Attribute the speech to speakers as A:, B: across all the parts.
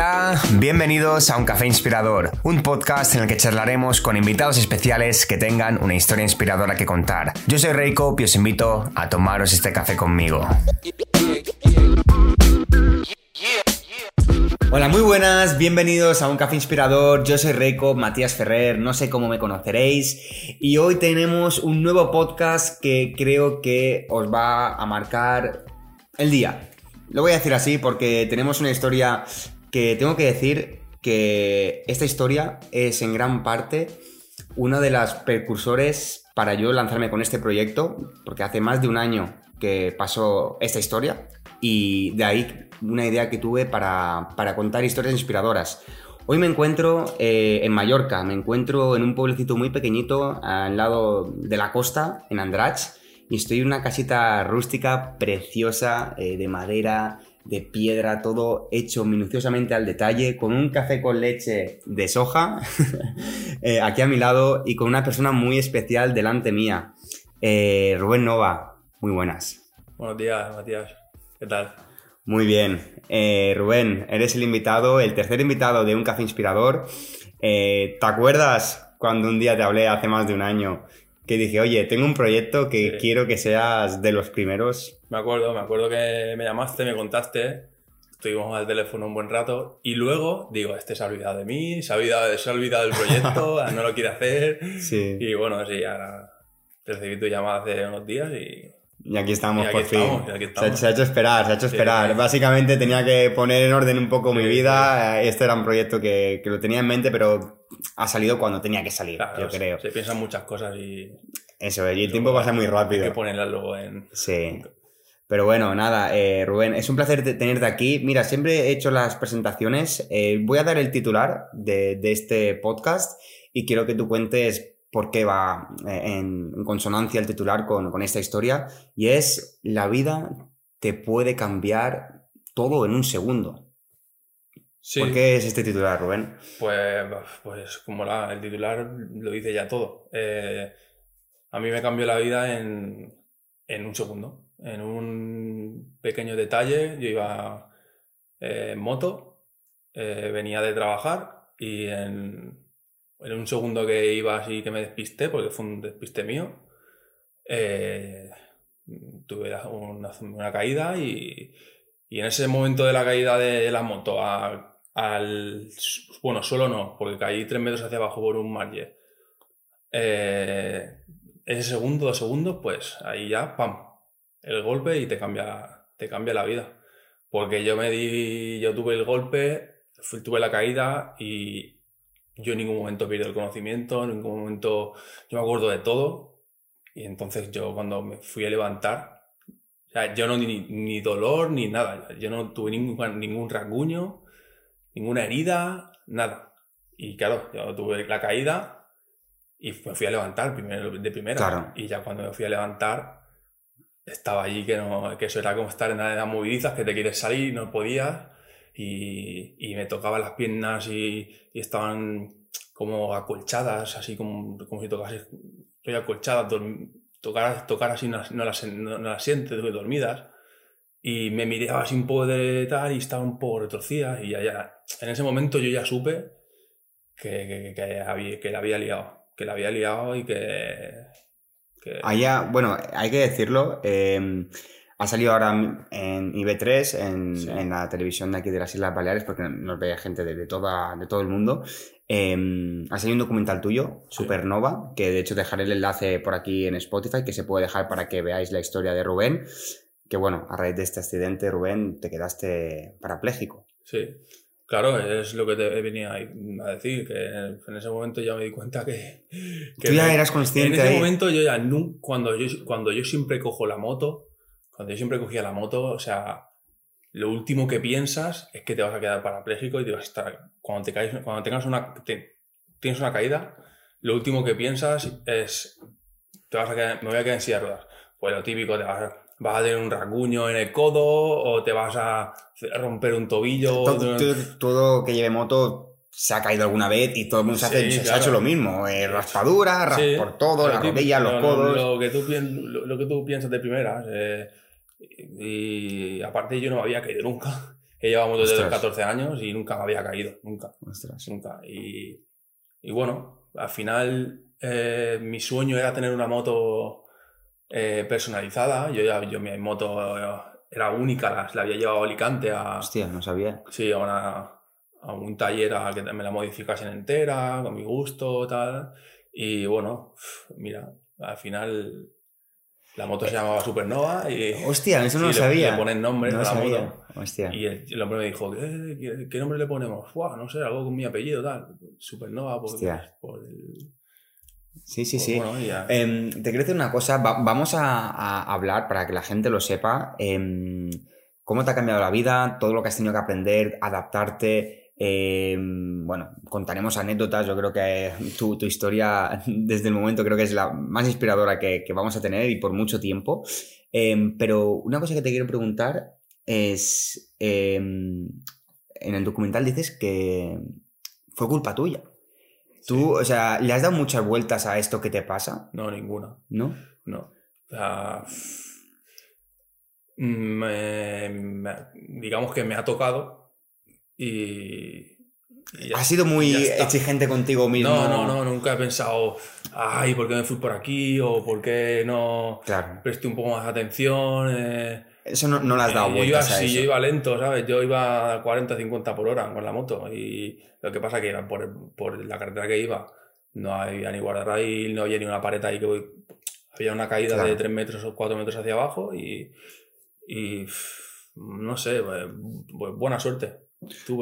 A: Hola, bienvenidos a Un Café Inspirador, un podcast en el que charlaremos con invitados especiales que tengan una historia inspiradora que contar. Yo soy Reiko y os invito a tomaros este café conmigo. Hola, muy buenas, bienvenidos a Un Café Inspirador. Yo soy Reiko, Matías Ferrer, no sé cómo me conoceréis. Y hoy tenemos un nuevo podcast que creo que os va a marcar el día. Lo voy a decir así porque tenemos una historia que tengo que decir que esta historia es en gran parte una de las precursores para yo lanzarme con este proyecto, porque hace más de un año que pasó esta historia y de ahí una idea que tuve para, contar historias inspiradoras. Hoy me encuentro eh, en Mallorca, me encuentro en un pueblecito muy pequeñito al lado de la costa, en Andratx, y estoy en una casita rústica preciosa eh, de madera, de piedra, todo hecho minuciosamente al detalle, con un café con leche de soja eh, aquí a mi lado y con una persona muy especial delante mía. Eh, Rubén Nova, muy buenas.
B: Buenos días, Matías. ¿Qué tal?
A: Muy bien. Rubén, eres el invitado, el tercer invitado de Un Café Inspirador. ¿Te acuerdas cuando un día te hablé hace más de un año que dije, oye, tengo un proyecto que quiero que seas de los primeros.
B: Me acuerdo, me acuerdo que me llamaste, me contaste, estuvimos al teléfono un buen rato y luego digo, este se ha olvidado de mí, se ha olvidado, se ha olvidado del proyecto, no lo quiere hacer. Sí. Y bueno, sí, ahora recibí tu llamada hace unos días y
A: y aquí estamos, por fin. Se, ha hecho esperar, se ha hecho esperar. Básicamente tenía que poner en orden un poco mi vida. Este era un proyecto que, que, lo tenía en mente, pero ha salido cuando tenía que salir, yo creo.
B: Se piensan muchas cosas y.
A: Eso, y el tiempo pasa muy rápido.
B: Hay que ponerlas luego en.
A: Sí. Pero bueno, nada, eh, Rubén, es un placer tenerte aquí. Mira, siempre he hecho las presentaciones. Eh, voy a dar el titular de, de este podcast y quiero que tú cuentes por qué va eh, en, consonancia el titular con, esta historia, y es la vida te puede cambiar todo en un segundo. ¿Por qué es este titular, Rubén?
B: Pues, pues como la, el titular lo dice ya todo. Eh, a mí me cambió la vida en, un segundo. En un pequeño detalle, yo iba eh, en moto, venía de trabajar y en, en un segundo que iba así que me despisté, porque fue un despiste mío, eh, tuve una, caída y, en ese momento de la caída de la moto al... Bueno, solo no, porque caí tres metros hacia abajo por un marge. Eh, ese segundo, dos segundos, pues ahí ya, ¡pam! El golpe y te cambia, te cambia la vida. Porque yo me di, yo tuve el golpe, tuve la caída y, yo en ningún momento pierdo el conocimiento, en ningún momento yo me acuerdo de todo. Y entonces yo cuando me fui a levantar, o sea, yo no ni, ni dolor ni nada. Yo no tuve ningún, ningún rasguño, ninguna herida, nada. Y claro, yo tuve la caída y me fui a levantar primero, de primera. Y ya cuando me fui a levantar, estaba allí que, no, que eso era como estar en las movilizas, que te quieres salir y no podías y, me tocaba las piernas y, estaban como acolchadas, así como, como si tocase, estoy acolchada, tocar, tocar así no, no, las, no, las sientes dormidas. Y me miraba así un poco de tal y estaba un poco retorcida y ya, ya en ese momento yo ya supe que, que, que, había, que la había liado, que la había liado y que...
A: que... Allá, bueno, hay que decirlo, eh, ha salido ahora en IB3, en, la televisión de aquí de las Islas Baleares, porque nos ve gente de, toda, de todo el mundo. Em, ha salido un documental tuyo, Supernova, que de hecho dejaré el enlace por aquí en Spotify, que se puede dejar para que veáis la historia de Rubén. Que bueno, a raíz de este accidente, Rubén, te quedaste parapléjico.
B: Sí, Claro, es lo que te venía a decir, que en ese momento ya me di cuenta que...
A: Tú ya eras consciente.
B: En ese momento yo ya, cuando yo, cuando yo siempre cojo la moto, cuando yo siempre cogía la moto, o sea, lo último que piensas es que te vas a quedar parapléjico y te vas a estar. Cuando, te caes, cuando tengas una, tienes una caída, lo último que piensas es. Te vas a quedar, me voy a quedar en silla de ruedas. Pues lo típico, te vas, a tener un rasguño en el codo o te vas a romper un tobillo.
A: Todo, que lleve moto se ha caído alguna vez y todo el mundo se, ha hecho lo mismo. Eh, raspadura, por todo, la rodilla, los codos.
B: Lo, que tú, lo, que tú piensas de primeras. Eh, y aparte yo no me había caído nunca. he llevado moto desde los
A: Ostras.
B: 14 años y nunca me había caído, nunca,
A: Ostras.
B: nunca. Y, y bueno, al final eh, mi sueño era tener una moto eh, personalizada. Yo, ya, yo mi moto eh, era única, la, la había llevado a Alicante a,
A: Hostia, no sabía.
B: sí, a, una- a un taller a que me la modificasen entera, con mi gusto, tal. Y bueno, mira, al final la moto se llamaba Supernova y,
A: Hostia, eso no lo sabía.
B: le ponen nombre
A: no
B: a la
A: sabía.
B: moto.
A: Hostia.
B: y el, el hombre me dijo, ¿qué, qué, qué nombre le ponemos? No sé, algo con mi apellido, tal. Supernova,
A: Hostia.
B: por el...
A: Sí, sí, sí.
B: bueno.
A: Em, te quiero decir una cosa, va- vamos a, a hablar para que la gente lo sepa. em, ¿Cómo te ha cambiado la vida? Todo lo que has tenido que aprender, adaptarte. em, bueno, contaremos anécdotas. Yo creo que tu, tu historia desde el momento creo que es la más inspiradora que, que vamos a tener y por mucho tiempo. Em, pero una cosa que te quiero preguntar es, en el documental dices que fue culpa tuya. Tú, o sea, ¿le has dado muchas vueltas a esto que te pasa?
B: No, ninguna.
A: ¿No?
B: No. Sea, me- me- digamos que me ha tocado y... y
A: ¿Has sido muy exigente contigo mismo?
B: No, no, no, nunca he pensado, ay, ¿por qué me fui por aquí? O ¿por qué no
A: Claro.
B: presté un poco más de atención? Eh,
A: Eso no, no le has dado
B: yo iba
A: vueltas a
B: así,
A: eso.
B: yo iba lento, ¿sabes? Yo iba a 40, 50 por hora con la moto y lo que pasa que era por, por la carretera que iba no había ni guardarraíl, no había ni una pared ahí que voy- había una caída
A: Claro.
B: de 3 metros o 4 metros hacia abajo y, y no sé, eh, bu- buena suerte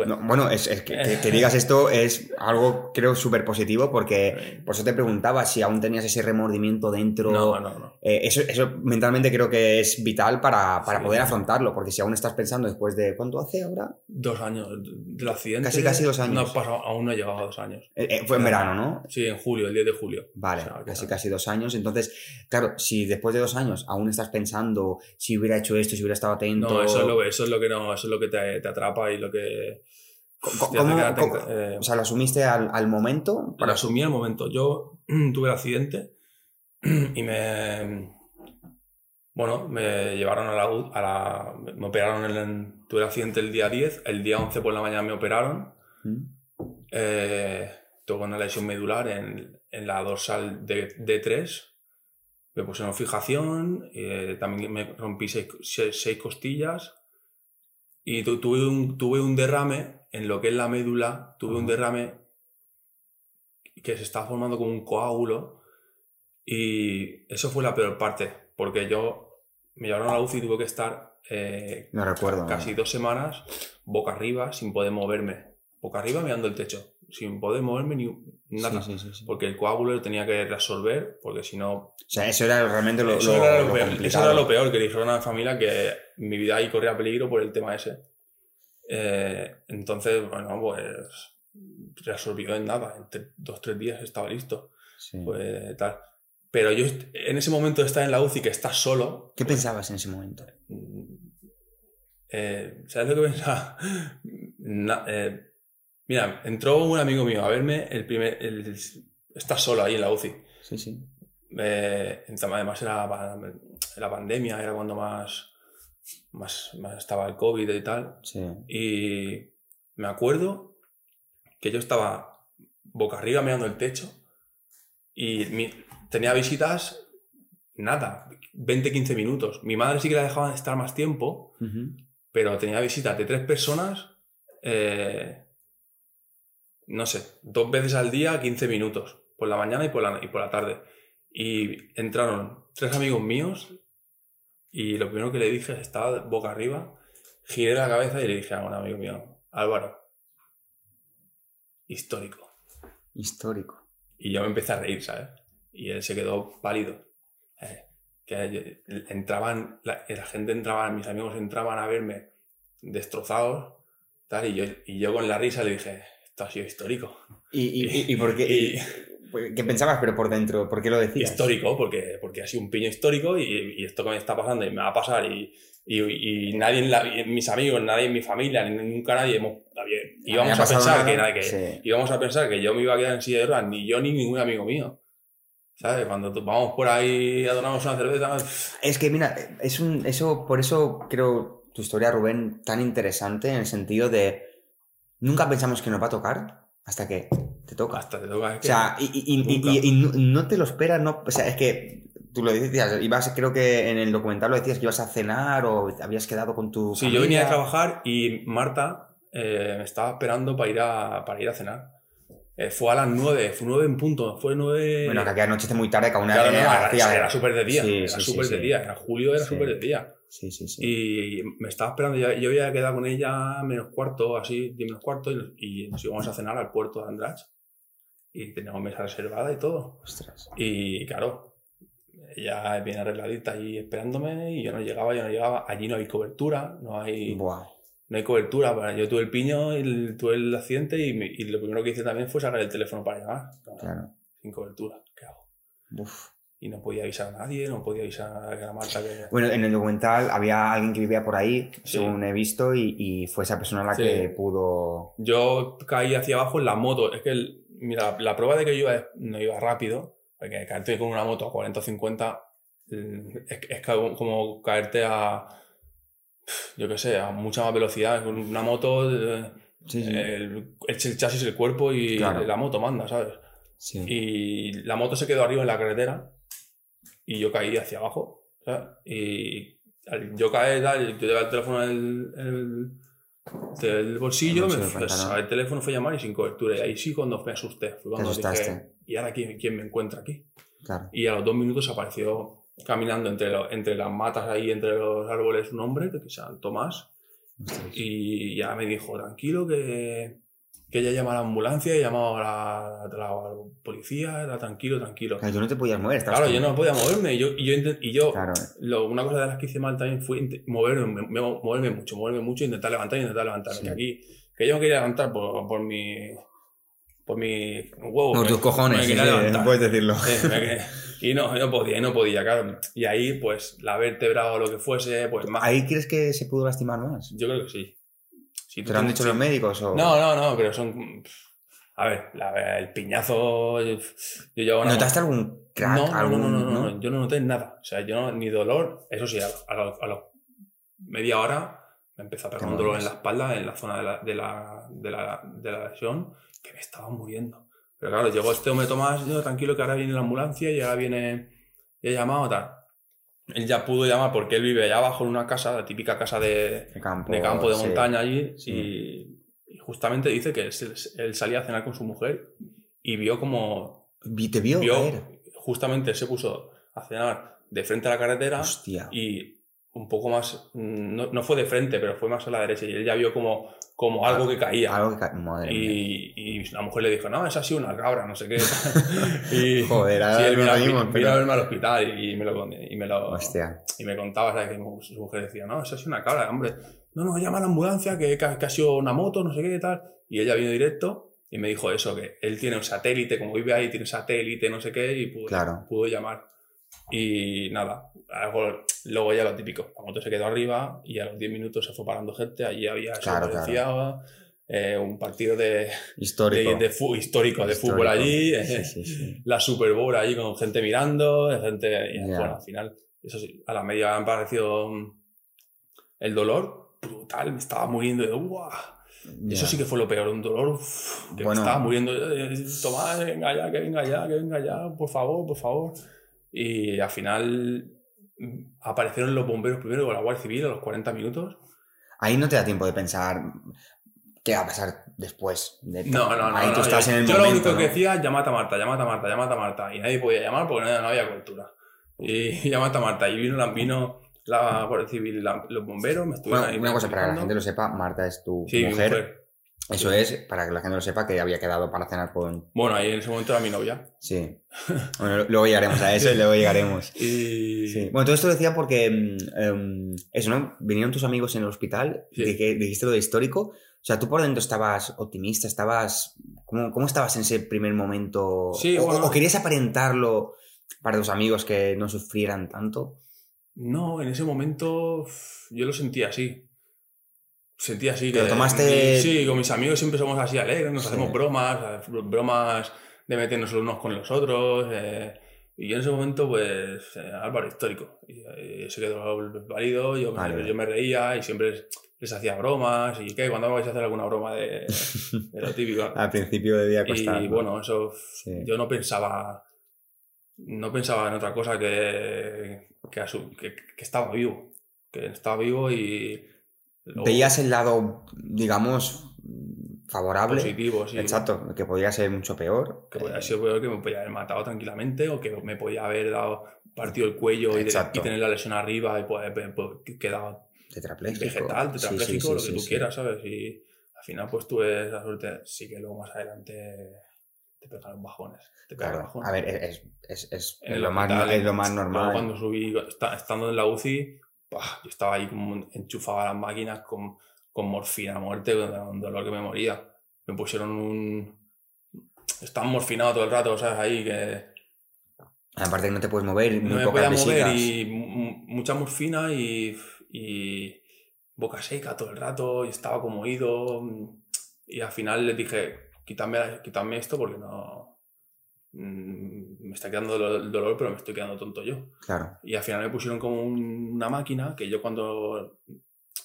A: No, bueno, es, es que, que- que digas esto es algo, creo, súper positivo porque por eso te preguntaba si aún tenías ese remordimiento dentro.
B: No, no, no.
A: Eh, eso, eso mentalmente creo que es vital para, para
B: Sí.
A: poder afrontarlo, porque si aún estás pensando después de... ¿Cuánto hace ahora?
B: Dos años del accidente.
A: Casi, casi dos años.
B: No ha pasado, aún no he llegado a dos años.
A: Eh, eh, fue en verano, ¿no?
B: Sí, en julio, el 10 de julio.
A: Vale,
B: O sea, que
A: casi casi dos años. Entonces, claro, si después de dos años aún estás pensando si hubiera hecho esto, si hubiera estado atento...
B: No, eso es lo, eso es lo que no, eso es lo que te, te atrapa y lo que.
A: ¿Cómo-
B: te hace
A: cómo-
B: eh,
A: O sea, ¿lo asumiste al, al momento?
B: para asumir el momento. Yo tuve el accidente y me. Bueno, me llevaron a la. A la me operaron en el- Tuve el accidente el día 10, el día 11 por la mañana me operaron.
A: ¿Mm?
B: Eh, tuve una lesión medular en, en la dorsal de, D3. Me pusieron fijación, eh, también me rompí seis, seis- seis costillas y tu- tuve, un, tuve un derrame en lo que es la médula, tuve un derrame que se estaba formando como un coágulo y eso fue la peor parte, porque yo me llevaron a la UCI y tuve que estar eh,
A: No recuerdo.
B: casi dos semanas boca arriba sin poder moverme. Boca arriba mirando el techo, sin poder moverme ni nada.
A: Sí, sí, sí.
B: Porque el coágulo lo tenía que resolver, porque si no...
A: O sea, eso era realmente lo,
B: Eso,
A: lo-
B: era lo
A: lo
B: peor, eso era lo peor, que dijeron a la familia que mi vida ahí corría peligro por el tema ese. Eh, entonces, bueno, pues resolvió en nada, en dos, tres días estaba listo.
A: Sí.
B: Pues tal. Pero yo en ese momento de estar en la UCI, que estás solo,
A: ¿Qué pensabas en ese momento?
B: Eh, ¿Sabes lo que pensaba? Na- eh, mira, entró un amigo mío a verme el primer. El, está solo ahí en la UCI.
A: Sí, sí.
B: Eh, además era la, pa- la pandemia, era cuando más, más, más estaba el COVID y tal.
A: Sí.
B: Y me acuerdo que yo estaba boca arriba mirando el techo y mi- tenía visitas, nada, 20-15 minutos. Mi madre sí que la dejaban estar más tiempo,
A: Ujú.
B: pero tenía visitas de tres personas, eh, no sé, dos veces al día, 15 minutos, por la mañana y por la, y por la tarde. Y entraron tres amigos míos y lo primero que le dije, estaba boca arriba, giré la cabeza y le dije a un amigo mío, Álvaro, histórico.
A: Histórico.
B: Y yo me empecé a reír, ¿sabes? Y él se quedó pálido. Eh, que entraban, la, la gente entraba, mis amigos entraban a verme destrozados, tal, y yo, y yo con la risa le dije, esto ha sido histórico.
A: ¿Y, y, y- y por qué?
B: Y-
A: y- ¿Qué pensabas, pero por dentro? ¿Por qué lo decías?
B: Histórico, porque, porque ha sido un piño histórico y, y esto que me está pasando y me va a pasar y, y, y nadie, en la- y mis amigos, nadie en mi familia, ni nunca nadie, hemos, íbamos a pensar que, nada, que
A: sí.
B: íbamos a pensar que yo me iba a quedar en silla de ruedas, ni yo ni ningún amigo mío. ¿Sabes? Cuando vamos por ahí a tomamos una cerveza,
A: Es que mira, es un, eso, por eso creo, tu historia, Rubén, tan interesante en el sentido de nunca pensamos que nos va a tocar hasta que te toca.
B: Hasta te toca.
A: O sea, y, y- y- y- no, no te lo esperas, no, o sea, es que tú lo decías, ibas, creo que en el documental lo decías que ibas a cenar o habías quedado con tu
B: Sí, yo venía
A: familia.
B: trabajar y Marta eh, me estaba esperando para ir a, para ir a cenar. Eh, fue a las 9, fue 9 en punto, fue 9...
A: Bueno, que aquí anoche muy tarde, que aún
B: Claro, no,
A: era,
B: era, súper de día,
A: Sí,
B: era
A: sí,
B: súper
A: sí,
B: de día, era julio, era súper de día.
A: Sí, sí, sí.
B: Y me estaba esperando, yo, había quedado con ella menos cuarto, así, 10 menos cuarto, y nos, íbamos a cenar al puerto de Andrach. Y teníamos mesa reservada y todo.
A: Ostras.
B: Y claro, ella bien arregladita ahí esperándome y yo no llegaba, yo no llegaba. Allí no hay cobertura, no hay,
A: Buah.
B: no hay cobertura. Yo tuve el piño, el- tuve el accidente y, me- y lo primero que hice también fue sacar el teléfono para llamar.
A: Claro.
B: Sin cobertura, ¿qué hago?
A: Uf.
B: Y no podía avisar a nadie, no podía avisar a la Marta que...
A: Bueno, en el documental había alguien que vivía por ahí,
B: Sí.
A: según he visto, y, y fue esa persona la
B: Sí.
A: que pudo.
B: Yo caí hacia abajo en la moto. Es que, el- mira, la prueba de que yo iba, no iba rápido, porque caerte con una moto a 40 o 50 mm, es, como caerte a, yo qué sé, a mucha más velocidad. Con una moto, eh,
A: Sí,
B: el, el chasis, el cuerpo y
A: Claro.
B: la moto manda, ¿sabes?
A: sí.
B: Y la moto se quedó arriba en la carretera y yo caí hacia abajo. ¿sabes? Y al yo caer, tal, yo llevaba el teléfono en el, en el- del bolsillo,
A: El bolsillo
B: teléfono fue a llamar y sin cobertura. Y ahí sí cuando me asusté. Fue cuando dije, ¿y ahora quién, quién me encuentra aquí?
A: Claro.
B: Y a los dos minutos apareció caminando entre, lo- entre las matas ahí, entre los árboles, un hombre que se llama Tomás.
A: Ostras.
B: Y ya me dijo, tranquilo, que, que ella llama a la ambulancia, he llamado a la, policía, era tranquilo, tranquilo.
A: Claro, tú no te podías mover.
B: Claro,
A: tú-
B: yo no podía moverme. Y yo, y yo, y yo
A: Claro.
B: lo- una cosa de las que hice mal también fue moverme, me- me- moverme mucho, moverme mucho, intentar levantar y intentar levantarme.
A: Sí.
B: Que aquí, que yo me quería levantar por, por mi. por mi huevo.
A: Por tus cojones, sí,
B: levantar.
A: puedes decirlo.
B: Y no, no podía, y no podía, claro. Y ahí, pues, la vértebra o lo que fuese, pues más.
A: ¿Ahí crees que se pudo lastimar más?
B: Yo creo que sí. Si
A: ¿Te lo han dicho los médicos? O...
B: No, no, no, pero son. A ver, la- el piñazo. Yo llevo una.
A: ¿Notaste algún crack?
B: no, no,
A: algún,
B: no, no, no, no, yo no noté nada. O sea, yo no, ni dolor. Eso sí, a, a, media hora me empezó a pegar un dolor en la espalda, en la zona de la, de la, de la, de la lesión, que me estaba muriendo. Pero claro, llegó este hombre Tomás, yo tranquilo que ahora viene la ambulancia y ahora viene. Y he llamado tal. Él ya pudo llamar porque él vive allá abajo en una casa, la típica casa de,
A: De campo,
B: de campo de
A: sí.
B: montaña allí
A: sí.
B: y, justamente dice que él, él salía a cenar con su mujer y vio como
A: ¿Te vio,
B: vio justamente él se puso a cenar de frente a la carretera
A: Hostia.
B: y un poco más mm, no, no fue de frente pero fue más a la derecha y él ya vio como, como algo que caía
A: Algo que ca- Madre
B: y, y la mujer le dijo no esa ha sido una cabra no sé qué y
A: Joder, ahora
B: sí, él vino, a-
A: reímos,
B: vino
A: pero-
B: a verme al hospital y me lo, y me lo,
A: Hostia.
B: y me contaba, ¿sabes? Que su mujer decía, no, es una cabra, hombre. No, no, llama a la ambulancia, que, que, ha- que ha sido una moto, no sé qué y tal. Y ella vino directo y me dijo eso, que él tiene un satélite, como vive ahí, tiene satélite, no sé qué, y pudo,
A: Claro.
B: pudo llamar. Y nada, algo- luego ya lo típico. La moto se quedó arriba y a los 10 minutos se fue parando gente. Allí había,
A: Claro,
B: eh, un partido de, de,
A: Histórico.
B: de fu- histórico, de
A: Histórico.
B: fútbol allí.
A: Sí,
B: eh,
A: sí, sí.
B: la Super Bowl allí con gente mirando, gente. Y bueno, al final, eso sí, a la media me ha parecido mm, el dolor brutal, me estaba muriendo de ¡guau! Eso sí que fue lo peor, un dolor uf, que
A: Bueno.
B: me estaba muriendo. eh, Tomás, venga ya, que venga ya, que venga ya, por favor, por favor. Y al final mm, aparecieron los bomberos primero con la Guardia Civil a los 40 minutos.
A: Ahí no te da tiempo de pensar qué va a pasar después. de-
B: No, no, no.
A: Ahí
B: no,
A: tú estás
B: yo,
A: en el
B: yo
A: momento.
B: lo único
A: ¿no?
B: que decía, llamad a Marta, llamad a Marta, llamad a Marta. Y nadie podía llamar porque no, había cobertura. Y llamad a Marta. Y vino la, vino la Guardia Civil, la- los bomberos, me estuvieron
A: Bueno,
B: ahí
A: una cosa para que la gente lo sepa, Marta es tu
B: Sí,
A: mujer. Eso es, para que la gente lo sepa, que había quedado para cenar con...
B: Bueno, ahí en ese momento era mi novia.
A: Sí. Bueno, luego llegaremos a eso y luego llegaremos.
B: Y...
A: Sí. Bueno, todo esto lo decía porque em, eso, ¿no? Vinieron tus amigos en el hospital,
B: Sí.
A: dije- dijiste lo de histórico. O sea, tú por dentro estabas optimista, estabas. ¿Cómo, cómo estabas en ese primer momento?
B: Sí,
A: o,
B: bueno.
A: o querías aparentarlo para tus amigos que no sufrieran tanto?
B: No, en ese momento yo lo sentía así. Sentía así.
A: Pero
B: que,
A: tomaste-
B: Sí, con mis amigos siempre somos así alegres, nos
A: Sí.
B: hacemos bromas, bromas de meternos los unos con los otros. eh, Y yo en ese momento, pues, eh, Álvaro histórico. Y, eh, se quedó válido, yo,
A: Vale.
B: yo me reía y siempre les hacía bromas. ¿Y qué? ¿Cuándo vais a hacer alguna broma de, de lo típico?
A: Al principio debía costar.
B: Y
A: ¿no?
B: bueno, eso
A: Sí.
B: yo no pensaba no pensaba en otra cosa que que, que- que estaba vivo que estaba vivo y
A: Veías el lado, digamos, favorable.
B: positivo sí
A: Exacto, que podría ser mucho peor.
B: que podía
A: Eh,
B: haber sido peor que me podía haber matado tranquilamente o que me podía haber dado partido el cuello y, de- y tener la lesión arriba y pues, pues, pues, quedado
A: tetrapléjico.
B: vegetal,
A: Sí, sí,
B: tetrapléjico,
A: sí,
B: lo que tú quieras, ¿sabes? Y al final pues tuve esa suerte, sí que luego más adelante te pegaron bajones, te pegaron
A: Claro.
B: bajones.
A: A ver, es, es, es,
B: el
A: lo, más,
B: hospital,
A: es lo más normal.
B: cuando subí, esta- estando en la UCI, ¡pah! yo estaba ahí como enchufado a las máquinas con, con morfina a muerte, con un dolor que me moría. Me pusieron un... Estaba morfinado todo el rato, ¿sabes? Ahí que
A: Aparte que no te puedes mover, muy
B: no me
A: pocas
B: podía mover y mu- mucha morfina y, y boca seca todo el rato y estaba como oído. Y al final les dije, quítame, quítame esto porque no... mm, Me está quedando el dolor, pero me estoy quedando tonto yo.
A: Claro,
B: Y al final me pusieron como un- una máquina que yo cuando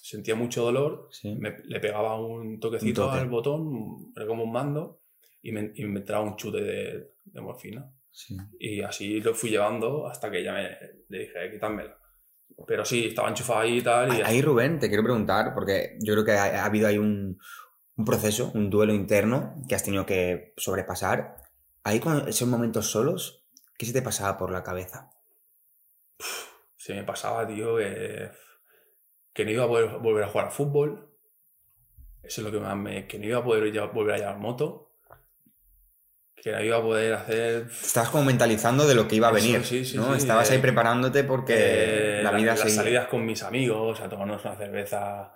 B: sentía mucho dolor
A: sí.
B: me, le pegaba un toquecito
A: Un toque.
B: al botón, era como un mando, y me, y me entraba un chute de, de morfina.
A: sí.
B: Y así lo fui llevando hasta que ya me le dije, quítame Pero sí, estaba enchufado ahí y tal. Y
A: Ahí, Rubén, te quiero preguntar, porque yo creo que ha, ha habido ahí un, un proceso, un duelo interno que has tenido que sobrepasar. Ahí, con esos momentos solos, ¿qué se te pasaba por la cabeza?
B: se me pasaba, tío, que, que no iba a poder volver a jugar a fútbol. Eso es lo que más me... Que no iba a poder ya- volver a llevar moto. Que no iba a poder hacer...
A: Estabas como mentalizando de lo que iba a
B: Eso,
A: venir,
B: sí, sí,
A: ¿no?
B: sí,
A: Estabas
B: eh,
A: ahí preparándote porque
B: Eh,
A: la vida
B: las salidas con mis amigos, a tomarnos una cerveza,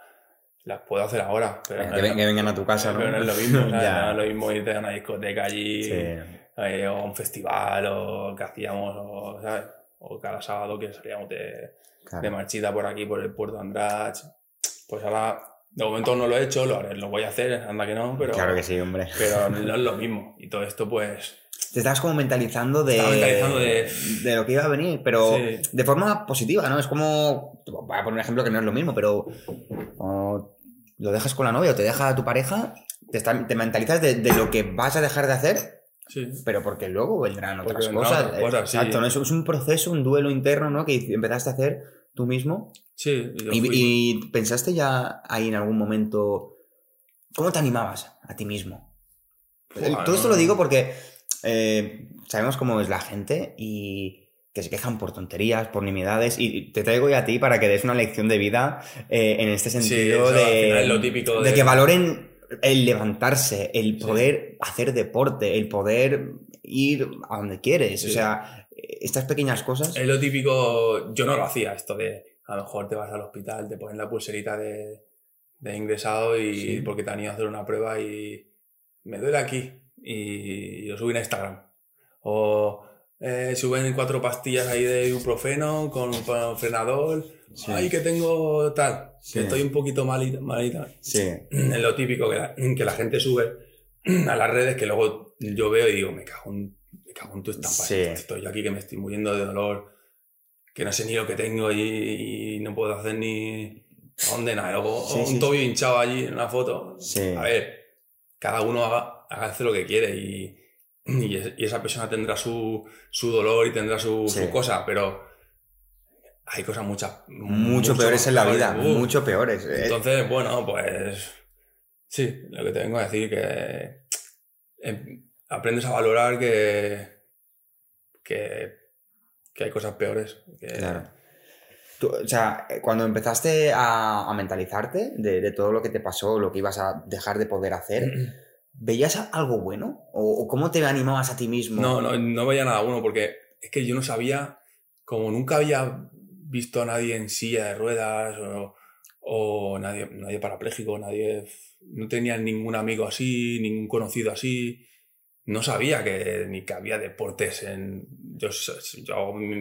B: las puedo hacer ahora. Pero
A: Eh,
B: no
A: que, vengan a tu casa, ¿no?
B: pero no es lo mismo, ¿sabes?
A: Ya.
B: No es lo mismo irte a una discoteca allí,
A: Sí,
B: eh, o a un festival, o que hacíamos, o, ¿sabes? O cada sábado que salíamos de,
A: claro.
B: de marchita por aquí, por el puerto Andrach. Pues ahora, de momento no lo he hecho, lo, haré- lo voy a hacer, anda que no, pero,
A: Claro que sí, hombre.
B: pero no es lo mismo. Y todo esto, pues,
A: Te estabas como mentalizando de,
B: mentalizando de-
A: de lo que iba a venir, pero
B: Sí.
A: de forma positiva, ¿no? Es como, voy a poner un ejemplo que no es lo mismo, pero o lo dejas con la novia o te deja tu pareja, te, está- te mentalizas de, de lo que vas a dejar de hacer,
B: sí.
A: pero porque luego vendrán
B: Porque
A: otras
B: vendrán
A: cosas.
B: otras cosas, sí.
A: Exacto, ¿no? Es, un proceso, un duelo interno, ¿no? Que empezaste a hacer tú mismo.
B: Sí, yo
A: Y,
B: fui-
A: y pensaste ya ahí en algún momento, ¿cómo te animabas a ti mismo? Todo esto lo digo porque eh, sabemos cómo es la gente y que se quejan por tonterías, por nimiedades, y te traigo ya a ti para que des una lección de vida eh, en este sentido de,
B: final es lo típico
A: de
B: de-
A: que valoren el levantarse, el
B: Sí.
A: poder hacer deporte, el poder ir a donde quieres. O sea, estas pequeñas cosas.
B: Es lo típico, yo no lo hacía esto de a lo mejor te vas al hospital, te ponen la pulserita de, de ingresado y porque te han ido a hacer una prueba y me duele aquí y lo subí a Instagram. O eh, suben cuatro pastillas ahí de ibuprofeno con, con frenador.
A: Sí.
B: Ay, que tengo tal,
A: Sí.
B: que estoy un poquito malita. malita.
A: Sí,
B: Es lo típico que la, que la gente sube a las redes que luego yo veo y digo, me cago en, me cago en tu estampa.
A: Sí.
B: Estoy yo aquí que me estoy muriendo de dolor, que no sé ni lo que tengo y, y no puedo hacer ni a dónde nada. Luego
A: Sí,
B: un tobillo hinchado allí en una foto. A ver, cada uno haga, haga lo que quiere y, y, es- y esa persona tendrá su, su dolor y tendrá su,
A: Sí.
B: su cosa, pero hay cosas muchas.
A: Mucho, peores en la vida, mucho peores. eh.
B: Entonces, bueno, pues sí, lo que te vengo a decir que em, aprendes a valorar que, que, que hay cosas peores. que-
A: Claro. Tú, o sea, cuando empezaste a, a mentalizarte de, de todo lo que te pasó, lo que ibas a dejar de poder hacer, ¿veías algo bueno? ¿O, o cómo te animabas a ti mismo?
B: No, no, no veía nada bueno porque es que yo no sabía, como nunca había visto a nadie en silla de ruedas o, o nadie, nadie parapléjico, nadie, no tenía ningún amigo así, ningún conocido así. No sabía que ni que había deportes en... Yo, yo,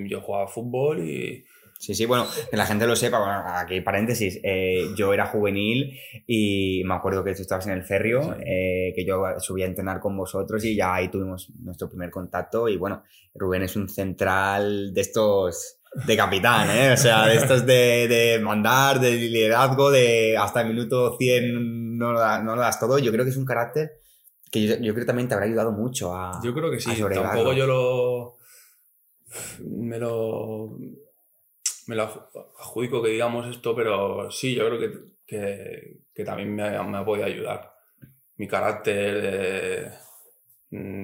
B: yo jugaba fútbol y,
A: Sí, sí, bueno, que la gente lo sepa, bueno, aquí paréntesis, eh, yo era juvenil y me acuerdo que tú estabas en el ferrio,
B: Sí.
A: eh, que yo subí a entrenar con vosotros y ya ahí tuvimos nuestro primer contacto y bueno, Rubén es un central de estos de capitán, ¿eh? O sea, de estos de, de mandar, de liderazgo, de hasta el minuto 100 no lo, da- no lo das todo. Yo creo que es un carácter que yo, yo creo que también te habrá ayudado mucho a...
B: Yo creo que sí. Tampoco yo lo. Me lo. Me lo adju- adjudico que digamos esto, pero sí, yo creo que, que, que también me ha, me ha podido ayudar. Mi carácter de,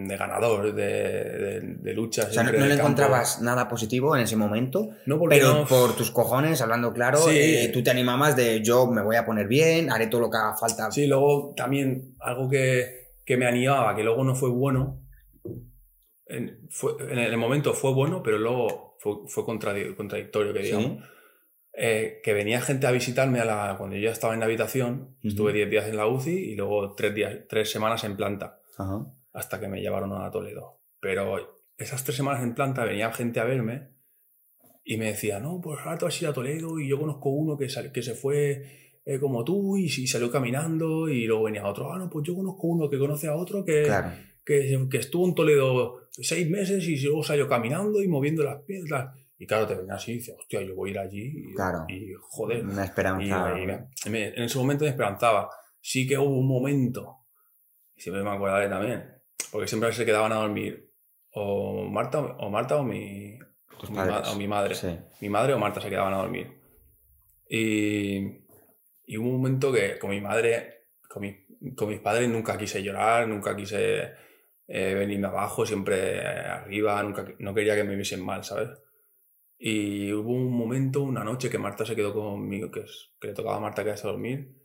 B: de ganador, de, de, de lucha.
A: O sea, no, no le
B: campo.
A: encontrabas nada positivo en ese momento,
B: No,
A: pero
B: no-
A: por tus cojones, hablando claro,
B: Sí.
A: eh, tú te animabas de yo me voy a poner bien, haré todo lo que haga falta.
B: Sí, luego también algo que, que me animaba, que luego no fue bueno. En, fue- en el momento fue bueno, pero luego fue, fue contradi- contradictorio, que
A: Sí.
B: digamos. Eh, que venía gente a visitarme a la, cuando yo ya estaba en la habitación. Estuve 10 días en la UCI y luego 3 días, tres semanas en planta, hasta que me llevaron a Toledo. Pero esas tres semanas en planta venía gente a verme y me decía, no, pues ahora vas a ir a Toledo y yo conozco uno que, sal- que se fue eh, como tú y, y salió caminando y luego venía otro, ah, no, pues yo conozco uno que conoce a otro que,
A: Claro.
B: que, que estuvo en Toledo seis meses y luego salió caminando y moviendo las piedras. Y claro, te venía así y dices, hostia, yo voy a ir allí y,
A: Claro.
B: y joder.
A: Una
B: Y,
A: esperanza.
B: y me- me- en ese momento me esperanzaba. Sí que hubo un momento, y siempre me acordaré también, porque siempre se quedaban a dormir o Marta o, Marta o mi,
A: Tus
B: mi o mi madre.
A: Sí.
B: Mi madre o Marta se quedaban a dormir. Y, y hubo un momento que con mi madre, con, mi- con mis padres nunca quise llorar, nunca quise eh, venirme abajo, siempre eh, arriba, nunca, no quería que me viesen mal, ¿sabes? Y hubo un momento, una noche, que Marta se quedó conmigo, que, es- que le tocaba a Marta quedarse a dormir,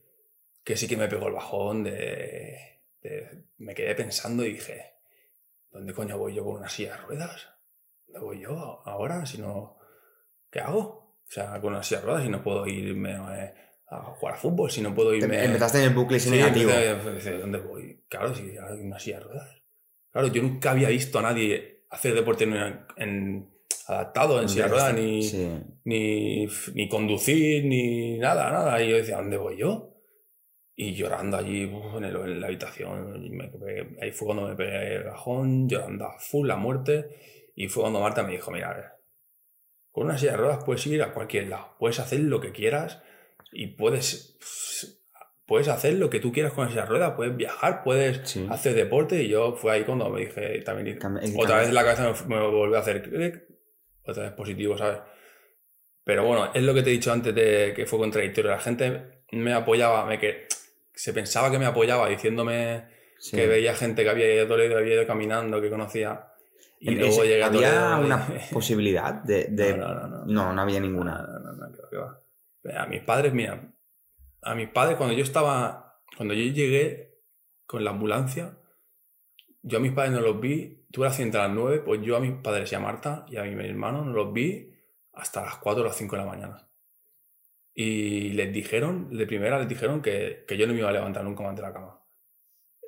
B: que sí que me pegó el bajón de, de- Me quedé pensando y dije, ¿dónde coño voy yo con una silla de ruedas? ¿Dónde voy yo ahora? Si no, ¿qué hago? O sea, con una silla de ruedas si no puedo irme eh, a jugar a fútbol, si no puedo
A: Te-
B: irme...
A: Empezaste en el bucle ese
B: Sí,
A: negativo.
B: ¿Dónde voy? Claro, si hay una silla de ruedas. Claro, yo nunca había visto a nadie hacer deporte en, en- adaptado en silla de ruedas, ni,
A: Sí.
B: ni, ni conducir, ni nada, nada. Y yo decía, ¿dónde voy yo? Y llorando allí en, el- en la habitación. me ahí fue cuando me pegué el bajón, llorando a full la muerte. Y fue cuando Marta me dijo, mira, a ver, con una silla de ruedas puedes ir a cualquier lado, puedes hacer lo que quieras y puedes, puedes hacer lo que tú quieras con esa rueda, puedes viajar, puedes
A: Sí.
B: hacer deporte. Y yo fue ahí cuando me dije, también
A: Cam-
B: otra vez la cabeza me, me volvió a hacer clic, otra vez positivo, ¿sabes? Pero bueno, es lo que te he dicho antes de que fue contradictorio. La gente me apoyaba, me que se pensaba que me apoyaba diciéndome
A: sí.
B: que veía gente que había ido había ido caminando, que conocía. Y
A: En-
B: luego llegué
A: ¿Había una posibilidad de...? de-
B: No, no, no, no.
A: No, no había
B: No,
A: ninguna.
B: no, no, no, que va. A mis padres, mira, a mis padres cuando yo estaba, cuando yo llegué con la ambulancia, yo a mis padres no los vi, tuve el accidente a las 9, pues yo a mis padres y a Marta y a mi hermano no los vi hasta las 4 o las 5 de la mañana. Y les dijeron, de primera les dijeron que, que yo no me iba a levantar nunca más de la cama.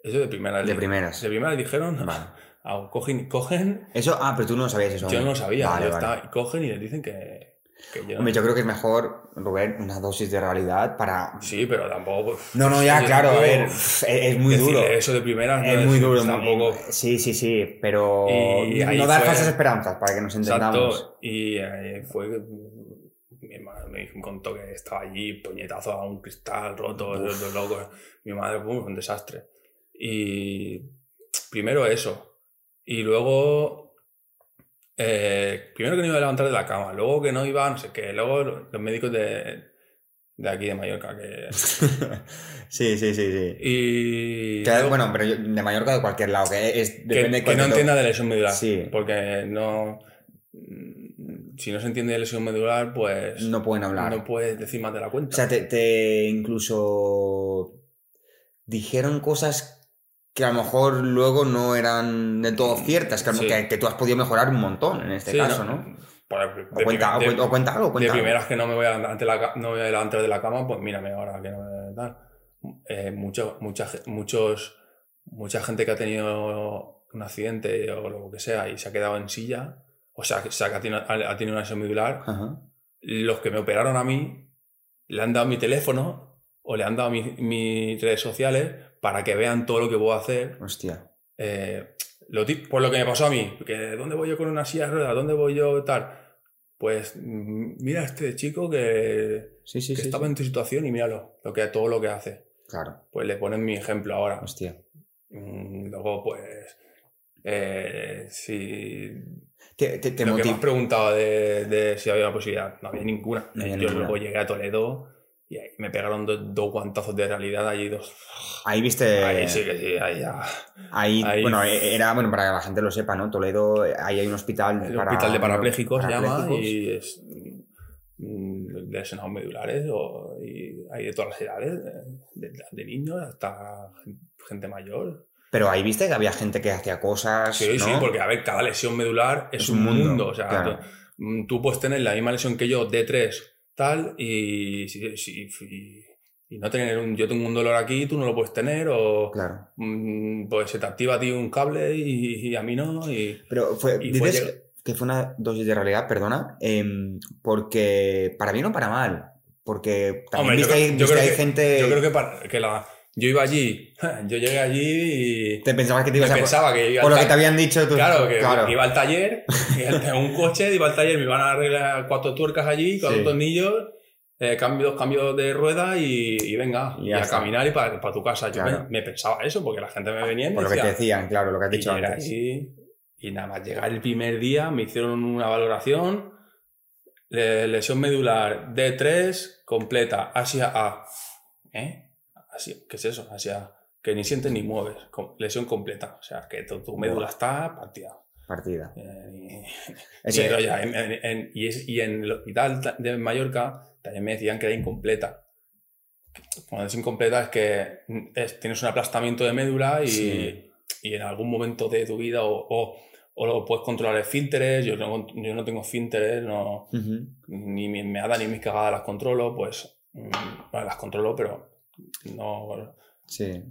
B: Eso de primera.
A: De primeras.
B: De primera les dijeron,
A: Vale.
B: ah, cogen, cogen,
A: Eso, ah, pero tú no sabías eso.
B: yo no lo sabía,
A: Vale, vale.
B: está, cogen y les dicen que yo
A: Hombre, yo creo que es mejor, Rubén, una dosis de realidad para...
B: Sí, pero tampoco. pues,
A: No, no, ya, claro, a ver, es, es muy duro.
B: Eso de primeras no
A: Es muy duro.
B: Tampoco.
A: Sí, sí, sí, pero
B: Y ahí
A: no dar
B: fue-
A: falsas esperanzas para que nos entendamos.
B: Exacto. Y eh, fue. que Mi hermano me contó que estaba allí, puñetazo a un cristal roto, los locos. Mi madre, pum, un desastre. Y primero eso. Y luego. Eh, primero que no iba a levantar de la cama, luego que no iba, no sé qué, luego los médicos de, de aquí de Mallorca que.
A: sí, sí, sí, sí.
B: Y.
A: Que,
B: luego-
A: bueno, pero yo- de Mallorca de cualquier lado, que es
B: que,
A: depende de
B: que no entienda de lesión medular.
A: Sí.
B: Porque no. Si no se entiende de lesión medular, pues.
A: no pueden hablar.
B: no puedes decir más de la cuenta.
A: O sea, te, te incluso dijeron cosas que a lo mejor luego no eran del todo ciertas, que, a
B: Sí.
A: que, que tú has podido mejorar un montón en este
B: Sí,
A: caso, ¿no?
B: Por- de,
A: O cuenta, o
B: de-
A: o cuenta algo,
B: de
A: cuenta algo.
B: primeras que no me voy a levantar de la, no voy a levantar de la cama, pues mírame ahora que no me tal. Eh, mucho, mucha, muchos, mucha gente que ha tenido un accidente o lo que sea y se ha quedado en silla, o sea, que, ha tenido, ha tenido una lesión medular, los que me operaron a mí le han dado mi teléfono o le han dado mi- mis redes sociales para que vean todo lo que puedo hacer.
A: Hostia.
B: Eh, lo por lo que me pasó a mí, que ¿dónde voy yo con una silla de ruedas? ¿Dónde voy yo tal? Pues mm, mira a este chico que,
A: Sí, sí,
B: que
A: sí.
B: estaba en tu situación y míralo, lo que, todo lo que hace.
A: Claro.
B: Pues le ponen mi ejemplo ahora.
A: Hostia.
B: Mm, Luego, pues, eh, si
A: Te, te, te
B: lo que me has preguntado de, de si había posibilidad, no había ninguna.
A: No había
B: Yo
A: ninguna.
B: luego llegué a Toledo y ahí me pegaron dos, dos guantazos de realidad allí dos.
A: Ahí viste.
B: ahí sí que sí, ahí ya.
A: Ahí,
B: Ahí-
A: bueno, e- era, bueno, para que la gente lo sepa, ¿no? Toledo, eh, ahí hay un hospital.
B: El
A: para-
B: hospital de parapléjicos se llama
A: parapléjicos.
B: y es mm, lesionados medulares o, y hay de todas las edades, de, de niños hasta gente mayor.
A: Pero ahí viste que había gente que hacía cosas.
B: Sí,
A: ¿no?
B: sí, porque a ver, cada lesión medular es,
A: Es
B: un
A: un
B: mundo.
A: mundo,
B: o sea,
A: claro.
B: tú, mm, tú puedes tener la misma lesión que yo, D3, tal, y, y- y no tener un. Yo tengo un dolor aquí, tú no lo puedes tener, o
A: Claro.
B: mm, pues se te activa a ti un cable y, a mí no. Y,
A: Pero fue, dices que fue una dosis de realidad, perdona, em, porque para bien o para mal. Porque también
B: Hombre, yo
A: viste,
B: creo- yo
A: viste
B: creo
A: ahí
B: que-
A: gente.
B: Yo creo que, para- que la, yo iba allí, yo llegué allí y
A: Te pensabas que te ibas a.
B: pensaba que iba
A: Por lo que te habían dicho tú.
B: Claro, que
A: claro.
B: iba al taller, en un coche, iba al taller, me iban a arreglar cuatro tuercas allí, cuatro
A: Sí.
B: tornillos, eh, cambio, dos cambios de rueda y, y venga,
A: Y
B: y, a caminar y para tu casa. Yo me, me pensaba eso, porque la gente me venía y me
A: Por lo que te
B: decía,
A: decían, claro, lo que has
B: y
A: dicho
B: llegué
A: antes.
B: allí, y nada más llegar el primer día, me hicieron una valoración, le- lesión medular D3 completa, Asia A. ¿Eh? Asia, ¿Qué es eso? Asia que ni sientes ni mueves, lesión completa, o sea, que tu, tu médula está partida.
A: Partida.
B: Eh, y- ya, en, en- en- y es- y en el hospital ta- de Mallorca también me decían que era incompleta. Cuando es incompleta es que es- tienes un aplastamiento de médula y,
A: Sí.
B: y en algún momento de tu vida o, o, o lo puedes controlar esfínteres, yo no, yo no tengo esfínteres, no,
A: Ujú.
B: ni mi meada ni mis cagadas las controlo, pues mm, bueno, las controlo, pero no,
A: Sí.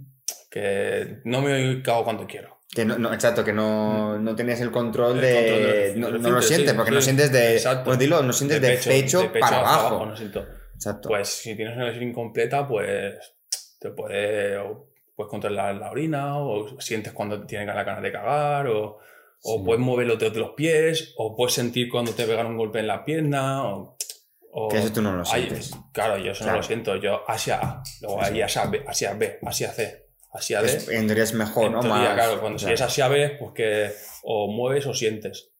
B: que no me cago cuando quiero.
A: Que no, no, exacto, que no, no tenías el control
B: El
A: de.
B: control de-
A: no, lo sientes,
B: sí,
A: porque
B: sí.
A: no sientes de.
B: Exacto.
A: Pues dilo, no sientes de, pecho,
B: de
A: para abajo.
B: no siento.
A: Exacto.
B: Pues si tienes una lesión incompleta, pues te puede, o puedes controlar la orina, o sientes cuando tienes la ganas de cagar, o, o
A: Sí.
B: puedes mover los dedos de los pies, o puedes sentir cuando te pegan un golpe en la pierna, o... o-
A: Que eso tú no lo
B: Ay,
A: sientes.
B: claro, yo eso
A: Claro.
B: no lo siento. Yo Asia A, luego ahí Asia B, Asia B, Asia C, Asia D.
A: Es- en teoría es mejor,
B: En
A: ¿no?
B: teoría,
A: Más-
B: claro, cuando
A: claro.
B: si es Asia B, pues que o mueves o sientes.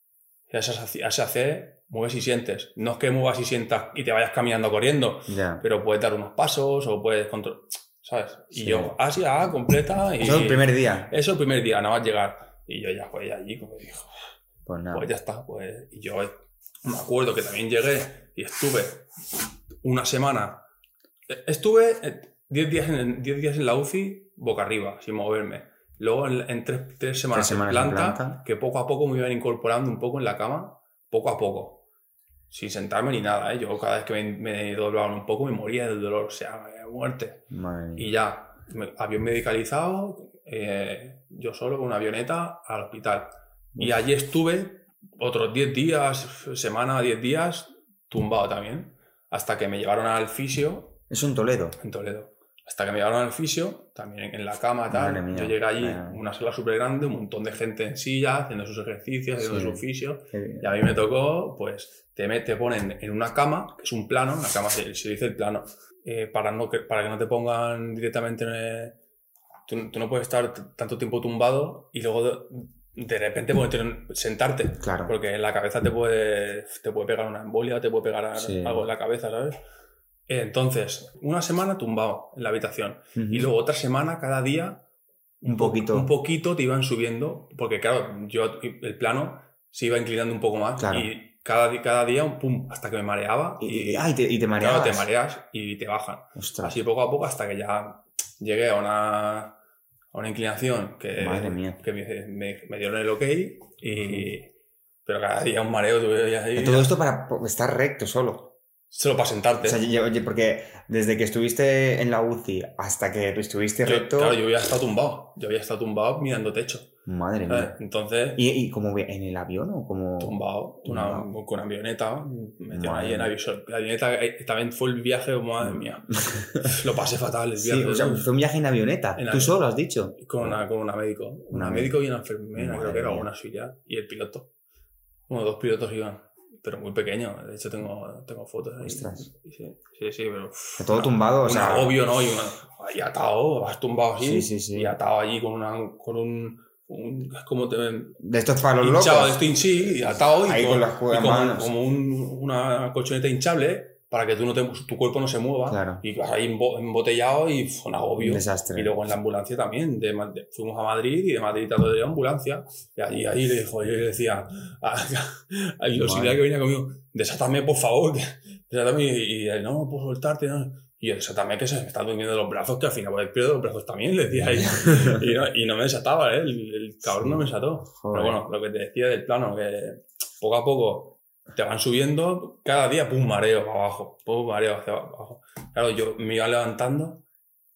B: Si es Asia C, mueves y sientes. No es que muevas y sientas y te vayas caminando corriendo,
A: Ya.
B: pero puedes dar unos pasos o puedes controlar, ¿sabes? Y
A: Sí.
B: yo, Asia A completa y...
A: Eso el primer día.
B: Eso el primer día, nada más llegar. Y yo ya, pues allí, como dijo,
A: Pues nada.
B: pues ya está. Pues, y yo me acuerdo que también llegué y estuve una semana. eh, Estuve eh, 10 días, en, 10 días en la UCI, boca arriba, sin moverme. Luego en, en tres, tres semanas,
A: semanas
B: en,
A: en
B: planta,
A: planta.
B: que poco a poco me iban incorporando un poco en la cama, poco a poco. Sin sentarme ni nada, ¿eh? Yo cada vez que me, me doblaban un poco me moría del dolor, o sea, muerte. Y ya, me- avión medicalizado, eh, yo solo con una avioneta al hospital. Y allí estuve otros 10 días, semana, 10 días, tumbado también, hasta que me llevaron al fisio
A: Es un Toledo.
B: en Toledo. Hasta que me llevaron al fisio, también en la cama, tal.
A: Mía,
B: Yo llegué allí,
A: mía.
B: una sala súper grande, un montón de gente en silla, haciendo sus ejercicios, haciendo
A: Sí.
B: sus fisios.
A: Eh,
B: Y a mí me tocó, pues, te, te ponen en una cama, que es un plano, una cama se, se dice el plano, eh, para, no, que, para que no te pongan directamente... eh, tú, tú no puedes estar tanto tiempo tumbado y luego de, repente ponerte en- sentarte,
A: Claro.
B: porque en la cabeza te puede, te puede pegar una embolia, te puede pegar
A: Sí.
B: algo en la cabeza, ¿sabes? Entonces, una semana tumbado en la habitación
A: Ujú.
B: y luego otra semana cada día
A: Un
B: po-
A: poquito.
B: un poquito te iban subiendo, porque claro, yo el plano se iba inclinando un poco más
A: Claro.
B: y cada, cada día un pum, hasta que me mareaba
A: Y,
B: y,
A: ah, y te, y te
B: claro,
A: mareabas.
B: te mareas y te bajan.
A: Ostras.
B: Así poco a poco hasta que ya llegué a una, a una inclinación que,
A: Madre mía.
B: que me, me- me dieron el ok y... Pero cada día un mareo, ahí,
A: Todo esto para estar recto solo.
B: solo para sentarte.
A: O sea, yo- oye, porque desde que estuviste en la UCI hasta que estuviste
B: Yo-
A: recto.
B: claro, yo había estado tumbado. Yo había estado tumbado mirando techo.
A: Madre
B: ¿sabes?
A: mía.
B: Entonces,
A: ¿Y, y como vi- en el avión o como.?
B: tumbado, una, con avioneta, me metieron ahí en avión. La avioneta eh, también fue el viaje, madre mía. Lo pasé fatal el
A: Sí,
B: viaje.
A: o sea, fue un viaje en avioneta.
B: En
A: Tú
B: avión.
A: solo has dicho.
B: con, una, con una médico. Una
A: Una
B: médico y una enfermera,
A: Madre
B: creo que era,
A: mía.
B: una auxiliar. Y el piloto. Bueno, dos pilotos iban, pero muy pequeños. De hecho, tengo, tengo fotos ahí.
A: Ostras.
B: Sí, sí, sí, pero.
A: todo
B: una-
A: tumbado, o
B: un
A: sea.
B: agobio, ¿no? Y una, atado, vas tumbado así.
A: Sí, sí, sí.
B: Y atado allí con, una, con un. Un como te,
A: De estos para los
B: hinchado de
A: locos.
B: este sí, y atado y
A: Ahí
B: con,
A: con las
B: y como,
A: manos.
B: como un- una colchoneta hinchable para que tú no te, tu cuerpo no se mueva.
A: Claro.
B: Y ahí embo- embotellado y fue un agobio.
A: Desastre.
B: Y luego en la ambulancia también. De, de- fuimos a Madrid y de Madrid todo de ambulancia. Y allí, ahí le dijo, yo le decía a- al auxiliar que venía conmigo, desátame por favor, desátame. Y, y no puedo soltarte. No. Y que se me están durmiendo los brazos, que al final pues, pierdo los brazos también, le decía ahí. y, no, y no me desataba, ¿eh? el, el cabrón no me desató.
A: Joder.
B: Pero bueno, lo que te decía del plano, que poco a poco te van subiendo, cada día, pum, mareo para abajo, pum, mareo hacia abajo. Claro, yo me iba levantando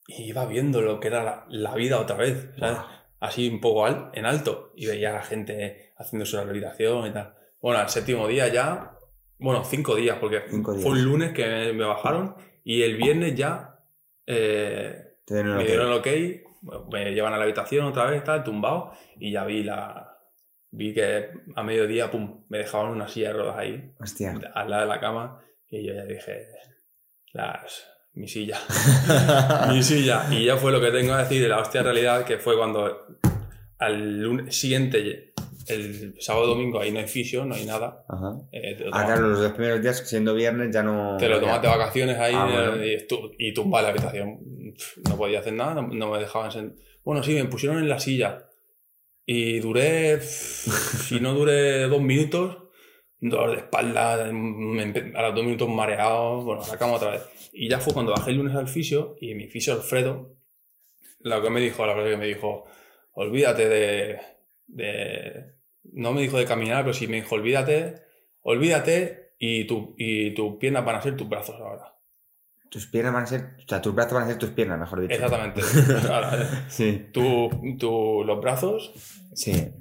B: y iba viendo lo que era la, la vida otra vez, ¿sabes? Así un poco al- en alto y veía a la gente haciendo su rehabilitación y tal. Bueno, al séptimo día ya, bueno, cinco días, porque
A: Cinco días.
B: fue un lunes que me, me bajaron y el viernes ya eh, me dieron el ok, me llevan a la habitación otra vez, tal, tumbado, y ya vi la. Vi que a mediodía, pum, me dejaban una silla de ruedas ahí,
A: Hostia.
B: al lado de la cama, y yo ya dije, las. Mi silla, mi silla. Y ya fue lo que tengo que decir de la hostia realidad, que fue cuando al lunes siguiente, el sábado domingo, ahí no hay fisio, no hay nada.
A: Ajá.
B: eh, te lo
A: Ah, claro, los dos primeros días, siendo viernes, ya no.
B: te lo tomas de vacaciones ahí
A: Ah, bueno.
B: y, y tumba en la habitación. No podía hacer nada, no, no me dejaban sen- Bueno, sí, me pusieron en la silla. Y duré, si no duré dos minutos, dolor de espalda, a los dos minutos mareado, bueno, la cama otra vez. Y ya fue cuando bajé el lunes al fisio y mi fisio Alfredo, lo que me dijo, la verdad que me dijo, olvídate de, de- No me dijo de caminar, pero sí me dijo, olvídate, olvídate y, tu, y tus piernas van a ser tus brazos ahora.
A: Tus piernas van a ser. O sea, tus brazos van a ser tus piernas, mejor dicho.
B: Exactamente. Ahora,
A: Sí.
B: tú, tú- los brazos
A: Sí.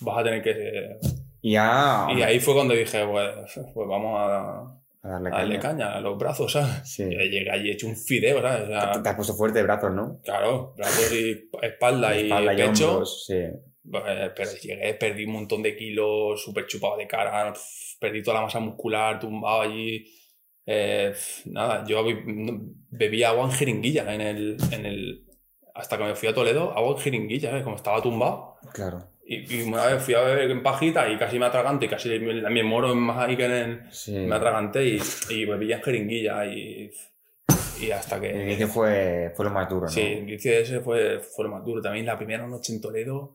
B: vas a tener que...
A: Ya.
B: Y ahí fue cuando dije, pues, pues vamos a,
A: A darle
B: a darle
A: caña.
B: caña a los brazos, ¿sabes?
A: Sí.
B: Y llegué allí hecho un fideo, ¿sabes? O sea,
A: Te, te has puesto fuerte de brazos, ¿no?
B: claro, brazos y espalda y
A: Espalda y
B: pecho.
A: hombros, sí.
B: Eh, pero llegué, perdí un montón de kilos, súper chupado de cara, perdí toda la masa muscular, tumbado allí. Eh, nada, yo bebía agua en jeringuilla en el, en el. Hasta que me fui a Toledo, agua en jeringuilla, ¿sabes? Como estaba tumbado.
A: Claro.
B: Y, y una vez fui a beber en pajita y casi me atraganté, y casi me, me muero más ahí que en el.
A: Sí.
B: Me atraganté y, y bebía en jeringuilla y. Y hasta
A: El
B: que.
A: inicio fue, fue lo más duro, ¿no?
B: Sí, ese fue, fue lo más duro. También la primera noche en Toledo